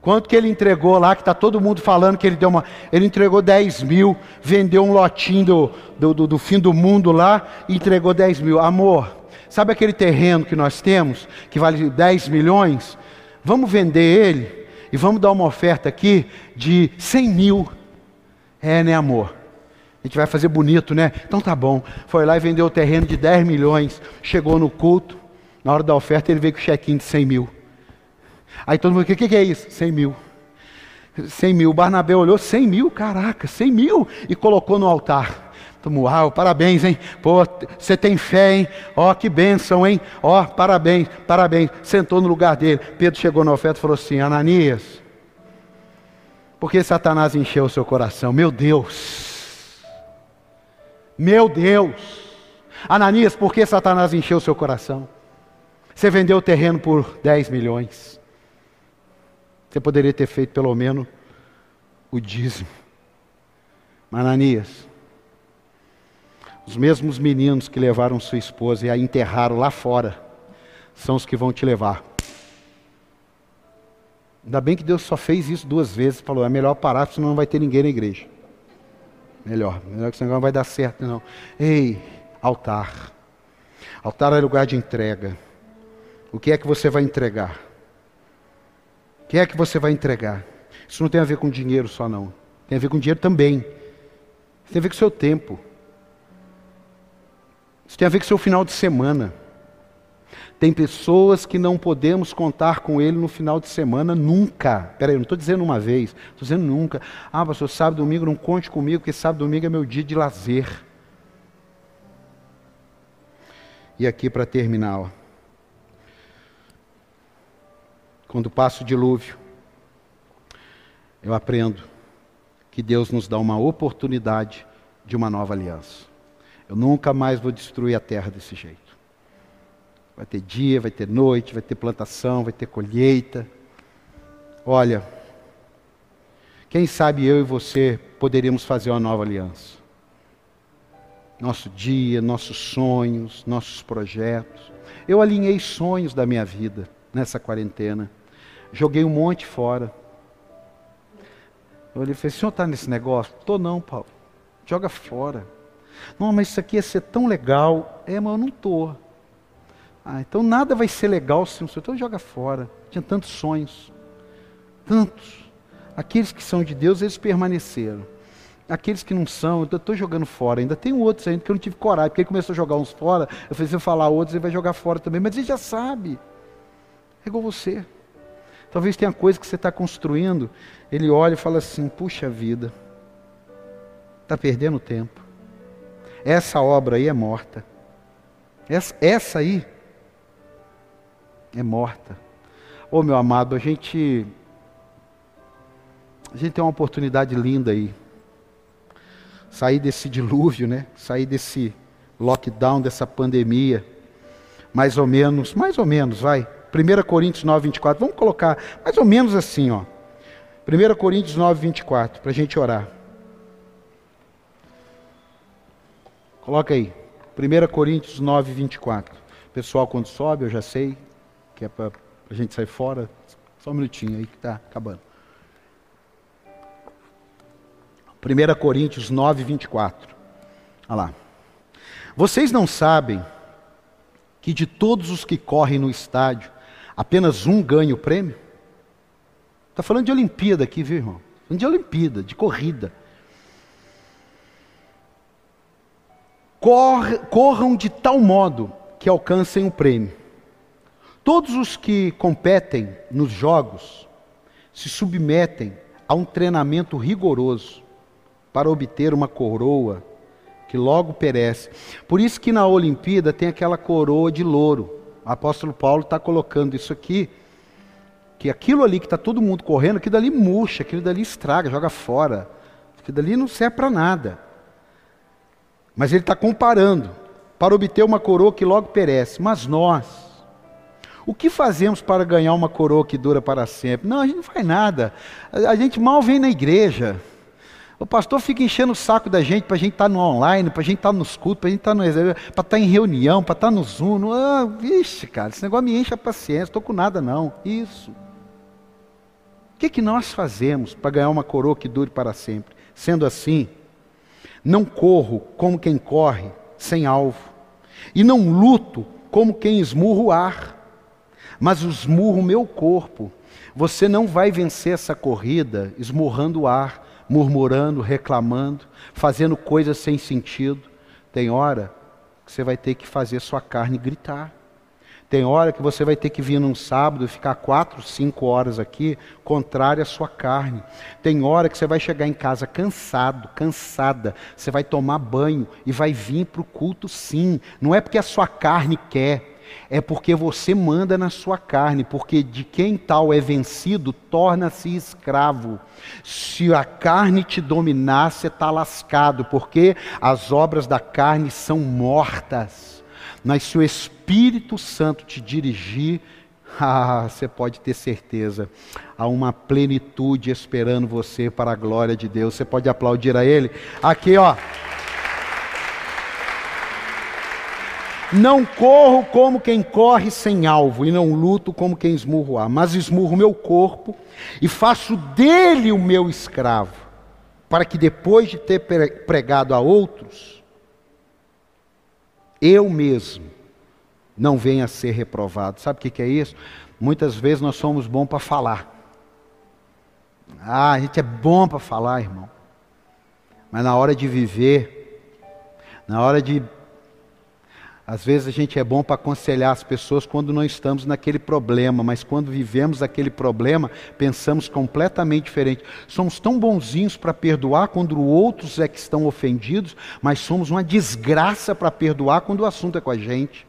quanto que ele entregou lá? Que está todo mundo falando que ele deu uma. Ele entregou 10 mil, vendeu um lotinho do, do, do, do fim do mundo lá e entregou 10 mil. Amor, sabe aquele terreno que nós temos, que vale 10 milhões? Vamos vender ele e vamos dar uma oferta aqui de 100 mil. É, né, amor? A gente vai fazer bonito, né? Então tá bom. Foi lá e vendeu o terreno de 10 milhões. Chegou no culto. Na hora da oferta, ele veio com o chequinho de 100 mil. Aí todo mundo, o que, que é isso? 100 mil. 100 mil. O Barnabé olhou, 100 mil? Caraca, 100 mil. E colocou no altar. Então, uau, parabéns, hein? Pô, você tem fé, hein? Ó, que bênção, hein? Ó, parabéns, parabéns. Sentou no lugar dele. Pedro chegou na oferta e falou assim: Ananias, por que Satanás encheu o seu coração? Meu Deus. Meu Deus. Ananias, por que Satanás encheu o seu coração? Você vendeu o terreno por 10 milhões. Você poderia ter feito pelo menos o dízimo. Mananias, os mesmos meninos que levaram sua esposa e a enterraram lá fora, são os que vão te levar. Ainda bem que Deus só fez isso duas vezes, falou, é melhor parar, senão não vai ter ninguém na igreja. Melhor, melhor que senão não vai dar certo, não. Ei, altar. Altar é lugar de entrega. O que é que você vai entregar? O que é que você vai entregar? Isso não tem a ver com dinheiro só, não. Tem a ver com dinheiro também. Isso tem a ver com o seu tempo. Isso tem a ver com o seu final de semana. Tem pessoas que não podemos contar com ele no final de semana nunca. Peraí, eu não estou dizendo uma vez, estou dizendo nunca. Ah, pastor, sábado domingo não conte comigo, porque sábado domingo é meu dia de lazer. E aqui para terminar, ó. Quando passa o dilúvio, eu aprendo que Deus nos dá uma oportunidade de uma nova aliança. Eu nunca mais vou destruir a terra desse jeito. Vai ter dia, vai ter noite, vai ter plantação, vai ter colheita. Olha, quem sabe eu e você poderíamos fazer uma nova aliança. Nosso dia, nossos sonhos, nossos projetos. Eu alinhei sonhos da minha vida nessa quarentena. Joguei um monte fora. Eu olhei e falei, o senhor está nesse negócio? Estou não, Paulo. Joga fora. Não, mas isso aqui ia ser tão legal. É, mas eu não estou. Ah, então nada vai ser legal se o senhor então joga fora. Tinha tantos sonhos. Tantos. Aqueles que são de Deus, eles permaneceram. Aqueles que não são, eu estou jogando fora. Ainda tem outros ainda que eu não tive coragem, porque ele começou a jogar uns fora. Eu falei, se eu falar outros, ele vai jogar fora também. Mas ele já sabe. É igual você. Talvez tenha coisa que você está construindo, ele olha e fala assim: puxa vida, está perdendo tempo. Essa obra aí é morta. Essa, essa aí é morta. Ô oh, meu amado, a gente. A gente tem uma oportunidade linda aí. Sair desse dilúvio, né? Sair desse lockdown, dessa pandemia. Mais ou menos, mais ou menos, vai 1 Coríntios 9, 24. Vamos colocar mais ou menos assim, ó. 1 Coríntios 9, 24, para a gente orar. Coloca aí. 1 Coríntios 9, 24. Pessoal, quando sobe, eu já sei que é para a gente sair fora. Só um minutinho aí que está acabando. 1 Coríntios 9, 24. Olha lá. Vocês não sabem que de todos os que correm no estádio, apenas um ganha o prêmio? Está falando de Olimpíada aqui, viu, irmão? de Olimpíada, de corrida. corram de tal modo que alcancem o prêmio. Todos os que competem nos jogos se submetem a um treinamento rigoroso para obter uma coroa que logo perece. Por isso que na Olimpíada tem aquela coroa de louro. O apóstolo Paulo está colocando isso aqui, que aquilo ali que está todo mundo correndo, aquilo dali murcha, aquilo dali estraga, joga fora. Aquilo dali não serve para nada. Mas ele está comparando para obter uma coroa que logo perece. Mas nós, o que fazemos para ganhar uma coroa que dura para sempre? Não, a gente não faz nada. A gente mal vem na igreja. O pastor fica enchendo o saco da gente para a gente estar tá no online, para a gente estar tá nos cultos, para a gente estar tá no para estar em reunião, para estar no Zoom. No... Ah, vixe, cara, esse negócio me enche a paciência, estou com nada não. Isso. O que, que nós fazemos para ganhar uma coroa que dure para sempre? Sendo assim, não corro como quem corre sem alvo, e não luto como quem esmurra o ar, mas esmurro o meu corpo. Você não vai vencer essa corrida esmurrando o ar, murmurando, reclamando, fazendo coisas sem sentido. Tem hora que você vai ter que fazer sua carne gritar. Tem hora que você vai ter que vir num sábado e ficar quatro, cinco horas aqui, contrário à sua carne. Tem hora que você vai chegar em casa cansado, cansada, você vai tomar banho e vai vir para o culto sim. Não é porque a sua carne quer, é porque você manda na sua carne, porque de quem tal é vencido, torna-se escravo. Se a carne te dominar, você está lascado, porque as obras da carne são mortas mas se o Espírito Santo te dirigir, ah, você pode ter certeza, há uma plenitude esperando você para a glória de Deus. Você pode aplaudir a Ele. Aqui, ó. Não corro como quem corre sem alvo, e não luto como quem esmurro ar, mas esmurro meu corpo e faço dele o meu escravo, para que depois de ter pregado a outros, eu mesmo não venha a ser reprovado. Sabe o que é isso? Muitas vezes nós somos bons para falar. Ah, a gente é bom para falar, irmão. Mas na hora de viver, na hora de às vezes a gente é bom para aconselhar as pessoas quando não estamos naquele problema, mas quando vivemos aquele problema, pensamos completamente diferente. Somos tão bonzinhos para perdoar quando outros é que estão ofendidos, mas somos uma desgraça para perdoar quando o assunto é com a gente.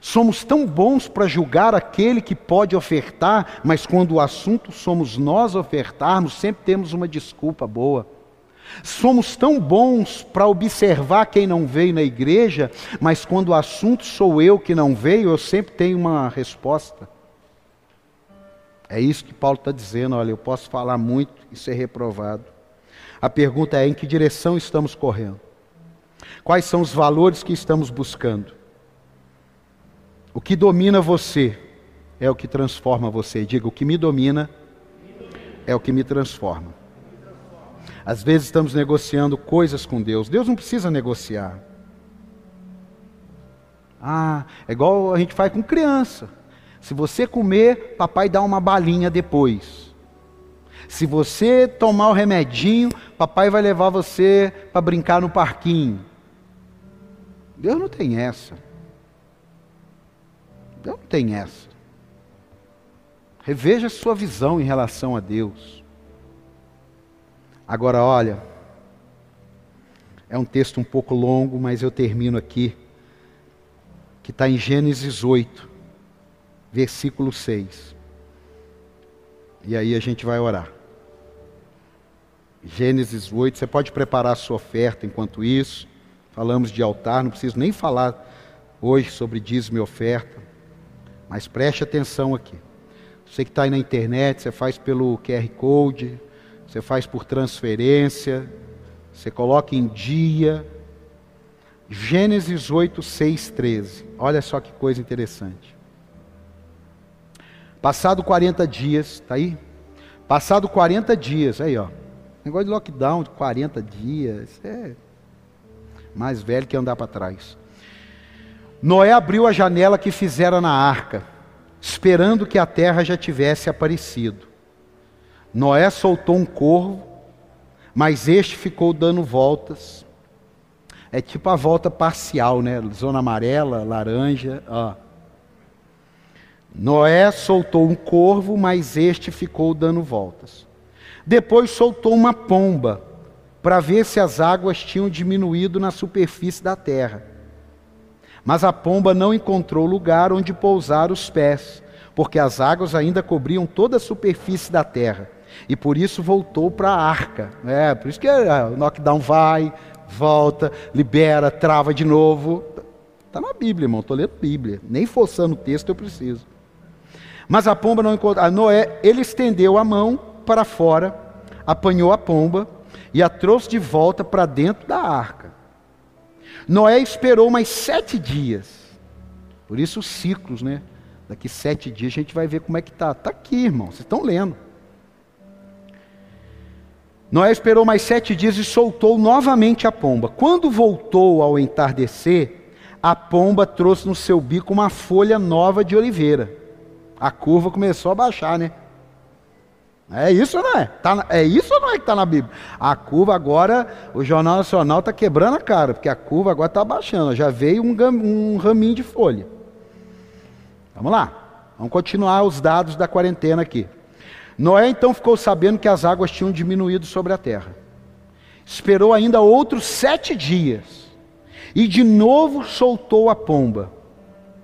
Somos tão bons para julgar aquele que pode ofertar, mas quando o assunto somos nós ofertarmos, sempre temos uma desculpa boa. Somos tão bons para observar quem não veio na igreja, mas quando o assunto sou eu que não veio, eu sempre tenho uma resposta. É isso que Paulo está dizendo. Olha, eu posso falar muito e ser reprovado. A pergunta é: em que direção estamos correndo? Quais são os valores que estamos buscando? O que domina você é o que transforma você. Diga: o que me domina é o que me transforma. Às vezes estamos negociando coisas com Deus. Deus não precisa negociar. Ah, é igual a gente faz com criança. Se você comer, papai dá uma balinha depois. Se você tomar o remedinho, papai vai levar você para brincar no parquinho. Deus não tem essa. Deus não tem essa. Reveja a sua visão em relação a Deus. Agora, olha, é um texto um pouco longo, mas eu termino aqui, que está em Gênesis 8, versículo 6. E aí a gente vai orar. Gênesis 8, você pode preparar a sua oferta enquanto isso. Falamos de altar, não preciso nem falar hoje sobre dízimo e oferta, mas preste atenção aqui. Você que está aí na internet, você faz pelo QR Code, você faz por transferência, você coloca em dia. Gênesis 8, 6, 13. Olha só que coisa interessante. Passado 40 dias, está aí? Passado 40 dias, aí ó. Negócio de lockdown de 40 dias, é mais velho que andar para trás. Noé abriu a janela que fizera na arca, esperando que a terra já tivesse aparecido. Noé soltou um corvo, mas este ficou dando voltas. É tipo a volta parcial, né? Zona amarela, laranja, ó. Noé soltou um corvo, mas este ficou dando voltas. Depois soltou uma pomba, para ver se as águas tinham diminuído na superfície da terra. Mas a pomba não encontrou lugar onde pousar os pés, porque as águas ainda cobriam toda a superfície da terra. E por isso voltou para a arca. É, por isso que é, o knockdown vai, volta, libera, trava de novo. Está na Bíblia, irmão. Estou lendo Bíblia. Nem forçando o texto eu preciso. Mas a pomba não encontrou. Noé, ele estendeu a mão para fora, apanhou a pomba e a trouxe de volta para dentro da arca. Noé esperou mais sete dias. Por isso os ciclos, né? Daqui sete dias a gente vai ver como é que está. Está aqui, irmão. Vocês estão lendo. Noé esperou mais sete dias e soltou novamente a pomba. Quando voltou ao entardecer, a pomba trouxe no seu bico uma folha nova de oliveira. A curva começou a baixar, né? É isso ou não é? Tá, é isso ou não é que está na Bíblia? A curva agora, o Jornal Nacional está quebrando a cara, porque a curva agora está baixando. Já veio um, um raminho de folha. Vamos lá. Vamos continuar os dados da quarentena aqui. Noé então ficou sabendo que as águas tinham diminuído sobre a terra. Esperou ainda outros sete dias. E de novo soltou a pomba.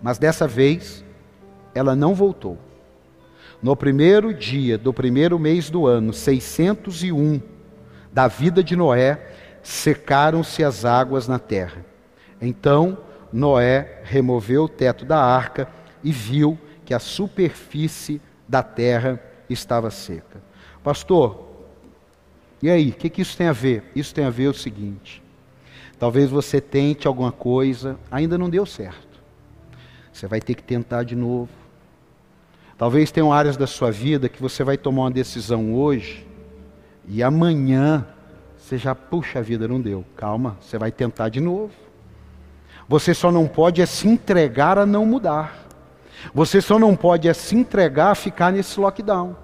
Mas dessa vez, ela não voltou. No primeiro dia do primeiro mês do ano, 601, da vida de Noé, secaram-se as águas na terra. Então Noé removeu o teto da arca e viu que a superfície da terra estava seca. Pastor, e aí, o que, que isso tem a ver? Isso tem a ver o seguinte: talvez você tente alguma coisa, ainda não deu certo. Você vai ter que tentar de novo Talvez tenham áreas da sua vida que você vai tomar uma decisão hoje e amanhã você já, puxa a vida, não deu. Calma, você vai tentar de novo. Você só não pode é se entregar a não mudar. Você só não pode é se entregar a ficar nesse lockdown.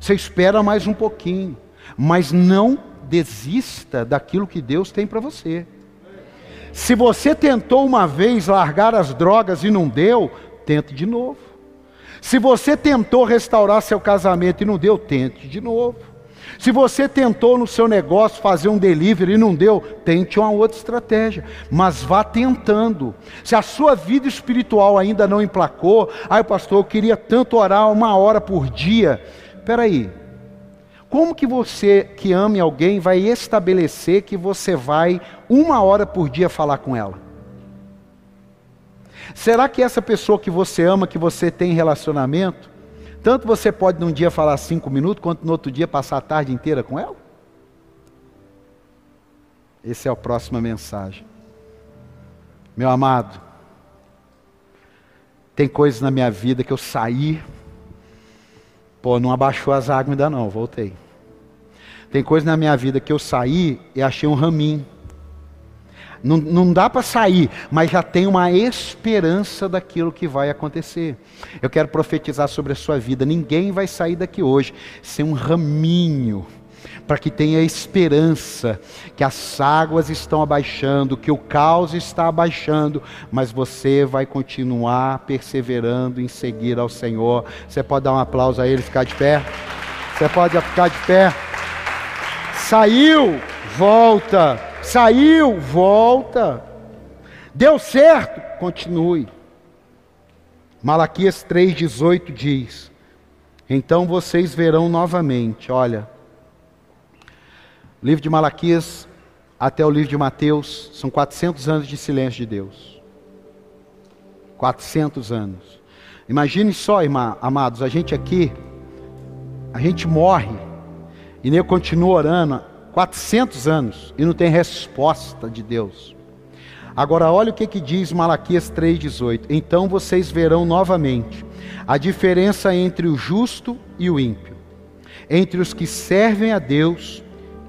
Você espera mais um pouquinho, mas não desista daquilo que Deus tem para você. Se você tentou uma vez largar as drogas e não deu, tente de novo. Se você tentou restaurar seu casamento e não deu, tente de novo. Se você tentou no seu negócio fazer um delivery e não deu, tente uma outra estratégia, mas vá tentando. Se a sua vida espiritual ainda não emplacou, ai pastor, eu queria tanto orar uma hora por dia. Espera aí, como que você que ame alguém vai estabelecer que você vai uma hora por dia falar com ela? Será que essa pessoa que você ama, que você tem relacionamento, tanto você pode num dia falar cinco minutos, quanto no outro dia passar a tarde inteira com ela? Essa é a próxima mensagem. Meu amado, tem coisas na minha vida que eu saí, pô, não abaixou as águas ainda não, voltei. Tem coisas na minha vida que eu saí e achei um raminho. Não, não dá para sair, mas já tem uma esperança daquilo que vai acontecer. Eu quero profetizar sobre a sua vida. Ninguém vai sair daqui hoje sem um raminho para que tenha esperança que as águas estão abaixando, que o caos está abaixando, mas você vai continuar perseverando em seguir ao Senhor. Você pode dar um aplauso a Ele, ficar de pé? Você pode ficar de pé? Saiu, volta. Saiu, volta. Deu certo, continue. Malaquias 3,18 diz: Então vocês verão novamente, olha, livro de Malaquias até o livro de Mateus, são 400 anos de silêncio de Deus. 400 anos. Imagine só, irmã, amados, a gente aqui, a gente morre, e nem eu continuo orando, 400 anos e não tem resposta de Deus. Agora olha o que, que diz Malaquias 3,18. Então vocês verão novamente a diferença entre o justo e o ímpio, entre os que servem a Deus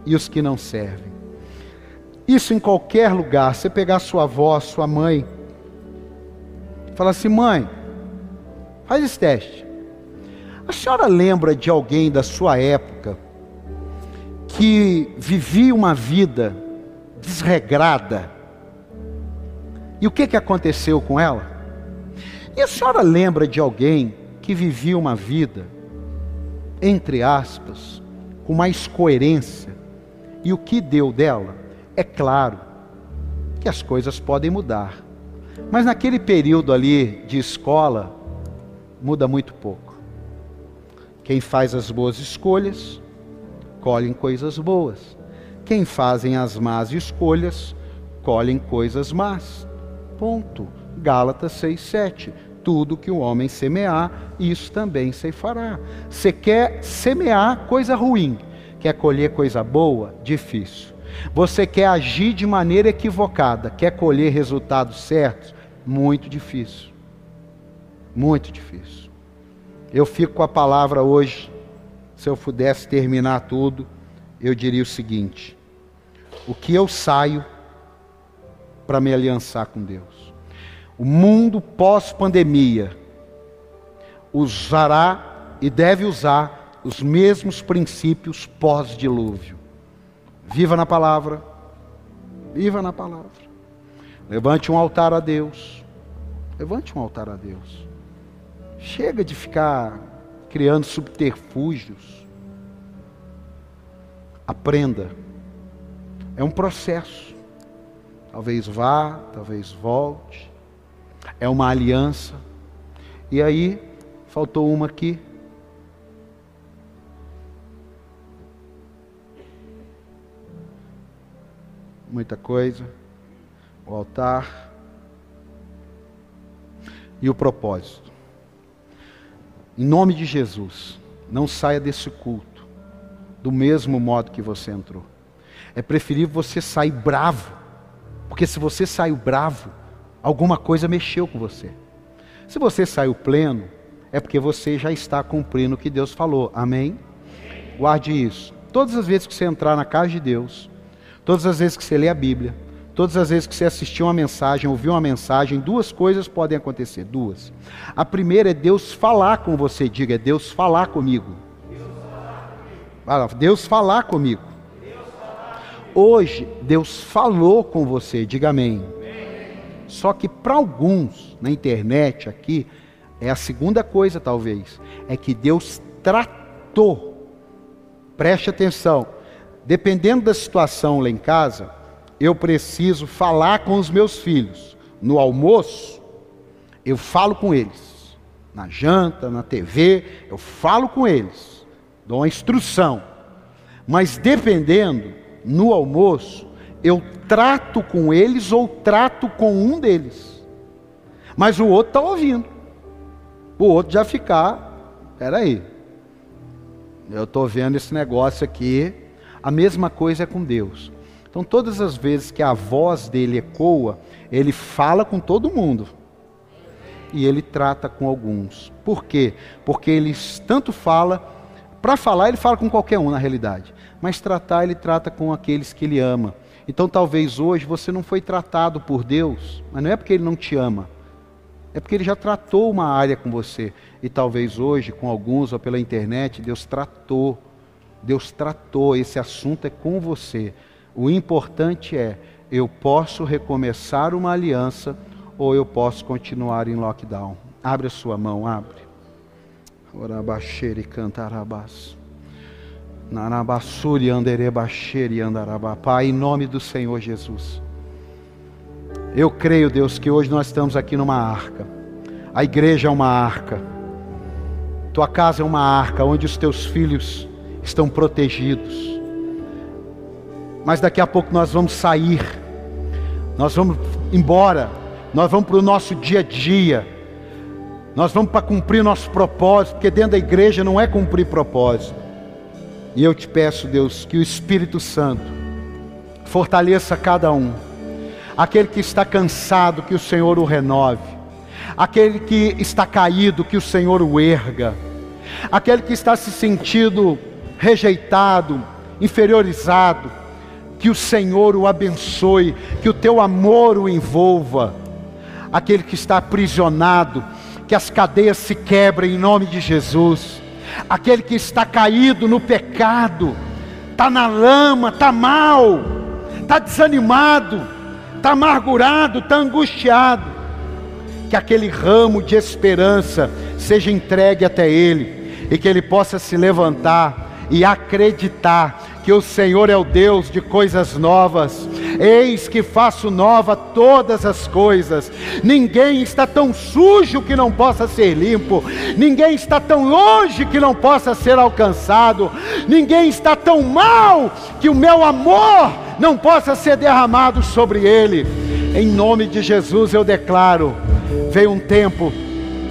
e os que não servem. Isso em qualquer lugar, você pegar sua avó, sua mãe, fala assim: mãe, faz esse teste. A senhora lembra de alguém da sua época que vivia uma vida desregrada? E o que, que aconteceu com ela? E a senhora lembra de alguém que vivia uma vida, entre aspas, com mais coerência? E o que deu dela? É claro que as coisas podem mudar. Mas naquele período ali de escola, muda muito pouco. Quem faz as boas escolhas, colhem coisas boas. Quem fazem as más escolhas, colhem coisas más. Ponto. Gálatas 6, 7. Tudo que o homem semear, isso também se fará. Você quer semear coisa ruim, quer colher coisa boa? Difícil. Você quer agir de maneira equivocada, quer colher resultados certos? Muito difícil. Muito difícil. Eu fico com a palavra hoje. Se eu pudesse terminar tudo, eu diria o seguinte: o que eu saio para me aliançar com Deus? O mundo pós-pandemia usará e deve usar os mesmos princípios pós-dilúvio. Viva na palavra, viva na palavra. Levante um altar a Deus. Levante um altar a Deus. Chega de ficar criando subterfúgios. Aprenda. É um processo. Talvez vá, talvez volte. É uma aliança. E aí, faltou uma aqui. Muita coisa. O altar. E o propósito. Em nome de Jesus, não saia desse culto do mesmo modo que você entrou. É preferível você sair bravo, porque se você saiu bravo, alguma coisa mexeu com você. Se você saiu pleno, é porque você já está cumprindo o que Deus falou. Amém? Guarde isso. Todas as vezes que você entrar na casa de Deus, todas as vezes que você lê a Bíblia, Todas as vezes que você assistiu uma mensagem, ouviu uma mensagem, duas coisas podem acontecer, duas. A primeira é Deus falar com você, diga, é Deus falar comigo. Deus falar comigo. Hoje, Deus falou com você, diga amém. Só que para alguns, na internet aqui, é a segunda coisa talvez, é que Deus tratou. Preste atenção. Dependendo da situação lá em casa, eu preciso falar com os meus filhos. No almoço, eu falo com eles. Na janta, na TV, eu falo com eles. Dou uma instrução. Mas dependendo, no almoço, eu trato com eles ou trato com um deles. Mas o outro está ouvindo. O outro já ficar, peraí. Eu estou vendo esse negócio aqui. A mesma coisa é com Deus. Então, todas as vezes que a voz dele ecoa, ele fala com todo mundo. E ele trata com alguns. Por quê? Porque ele tanto fala, para falar ele fala com qualquer um na realidade, mas tratar ele trata com aqueles que ele ama. Então talvez hoje você não foi tratado por Deus, mas não é porque ele não te ama, é porque ele já tratou uma área com você. E talvez hoje, com alguns ou pela internet, Deus tratou. Deus tratou, esse assunto é com você. O importante é, eu posso recomeçar uma aliança ou eu posso continuar em lockdown. Abre a sua mão, abre. Orabaxere cantarabás. Narabassuri anderebaxere. Pai, em nome do Senhor Jesus. Eu creio, Deus, que hoje nós estamos aqui numa arca. A igreja é uma arca. Tua casa é uma arca onde os teus filhos estão protegidos mas daqui a pouco nós vamos sair, nós vamos embora, nós vamos para o nosso dia a dia, nós vamos para cumprir nosso propósito, porque dentro da igreja não é cumprir propósito. E eu te peço, Deus, que o Espírito Santo fortaleça cada um, aquele que está cansado, que o Senhor o renove, aquele que está caído, que o Senhor o erga, aquele que está se sentindo rejeitado, inferiorizado, que o Senhor o abençoe, que o teu amor o envolva. Aquele que está aprisionado, que as cadeias se quebrem em nome de Jesus. aquele que está caído no pecado, está na lama, está mal, está desanimado, está amargurado, está angustiado, que aquele ramo de esperança seja entregue até ele e que ele possa se levantar e acreditar que o Senhor é o Deus de coisas novas. Eis que faço nova todas as coisas. Ninguém está tão sujo que não possa ser limpo. Ninguém está tão longe que não possa ser alcançado. Ninguém está tão mal que o meu amor não possa ser derramado sobre ele. Em nome de Jesus eu declaro: veio um tempo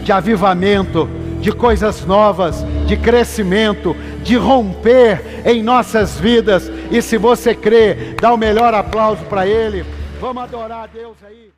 de avivamento de coisas novas, de crescimento, de romper em nossas vidas. E se você crê, dá o melhor aplauso para Ele. Vamos adorar a Deus aí.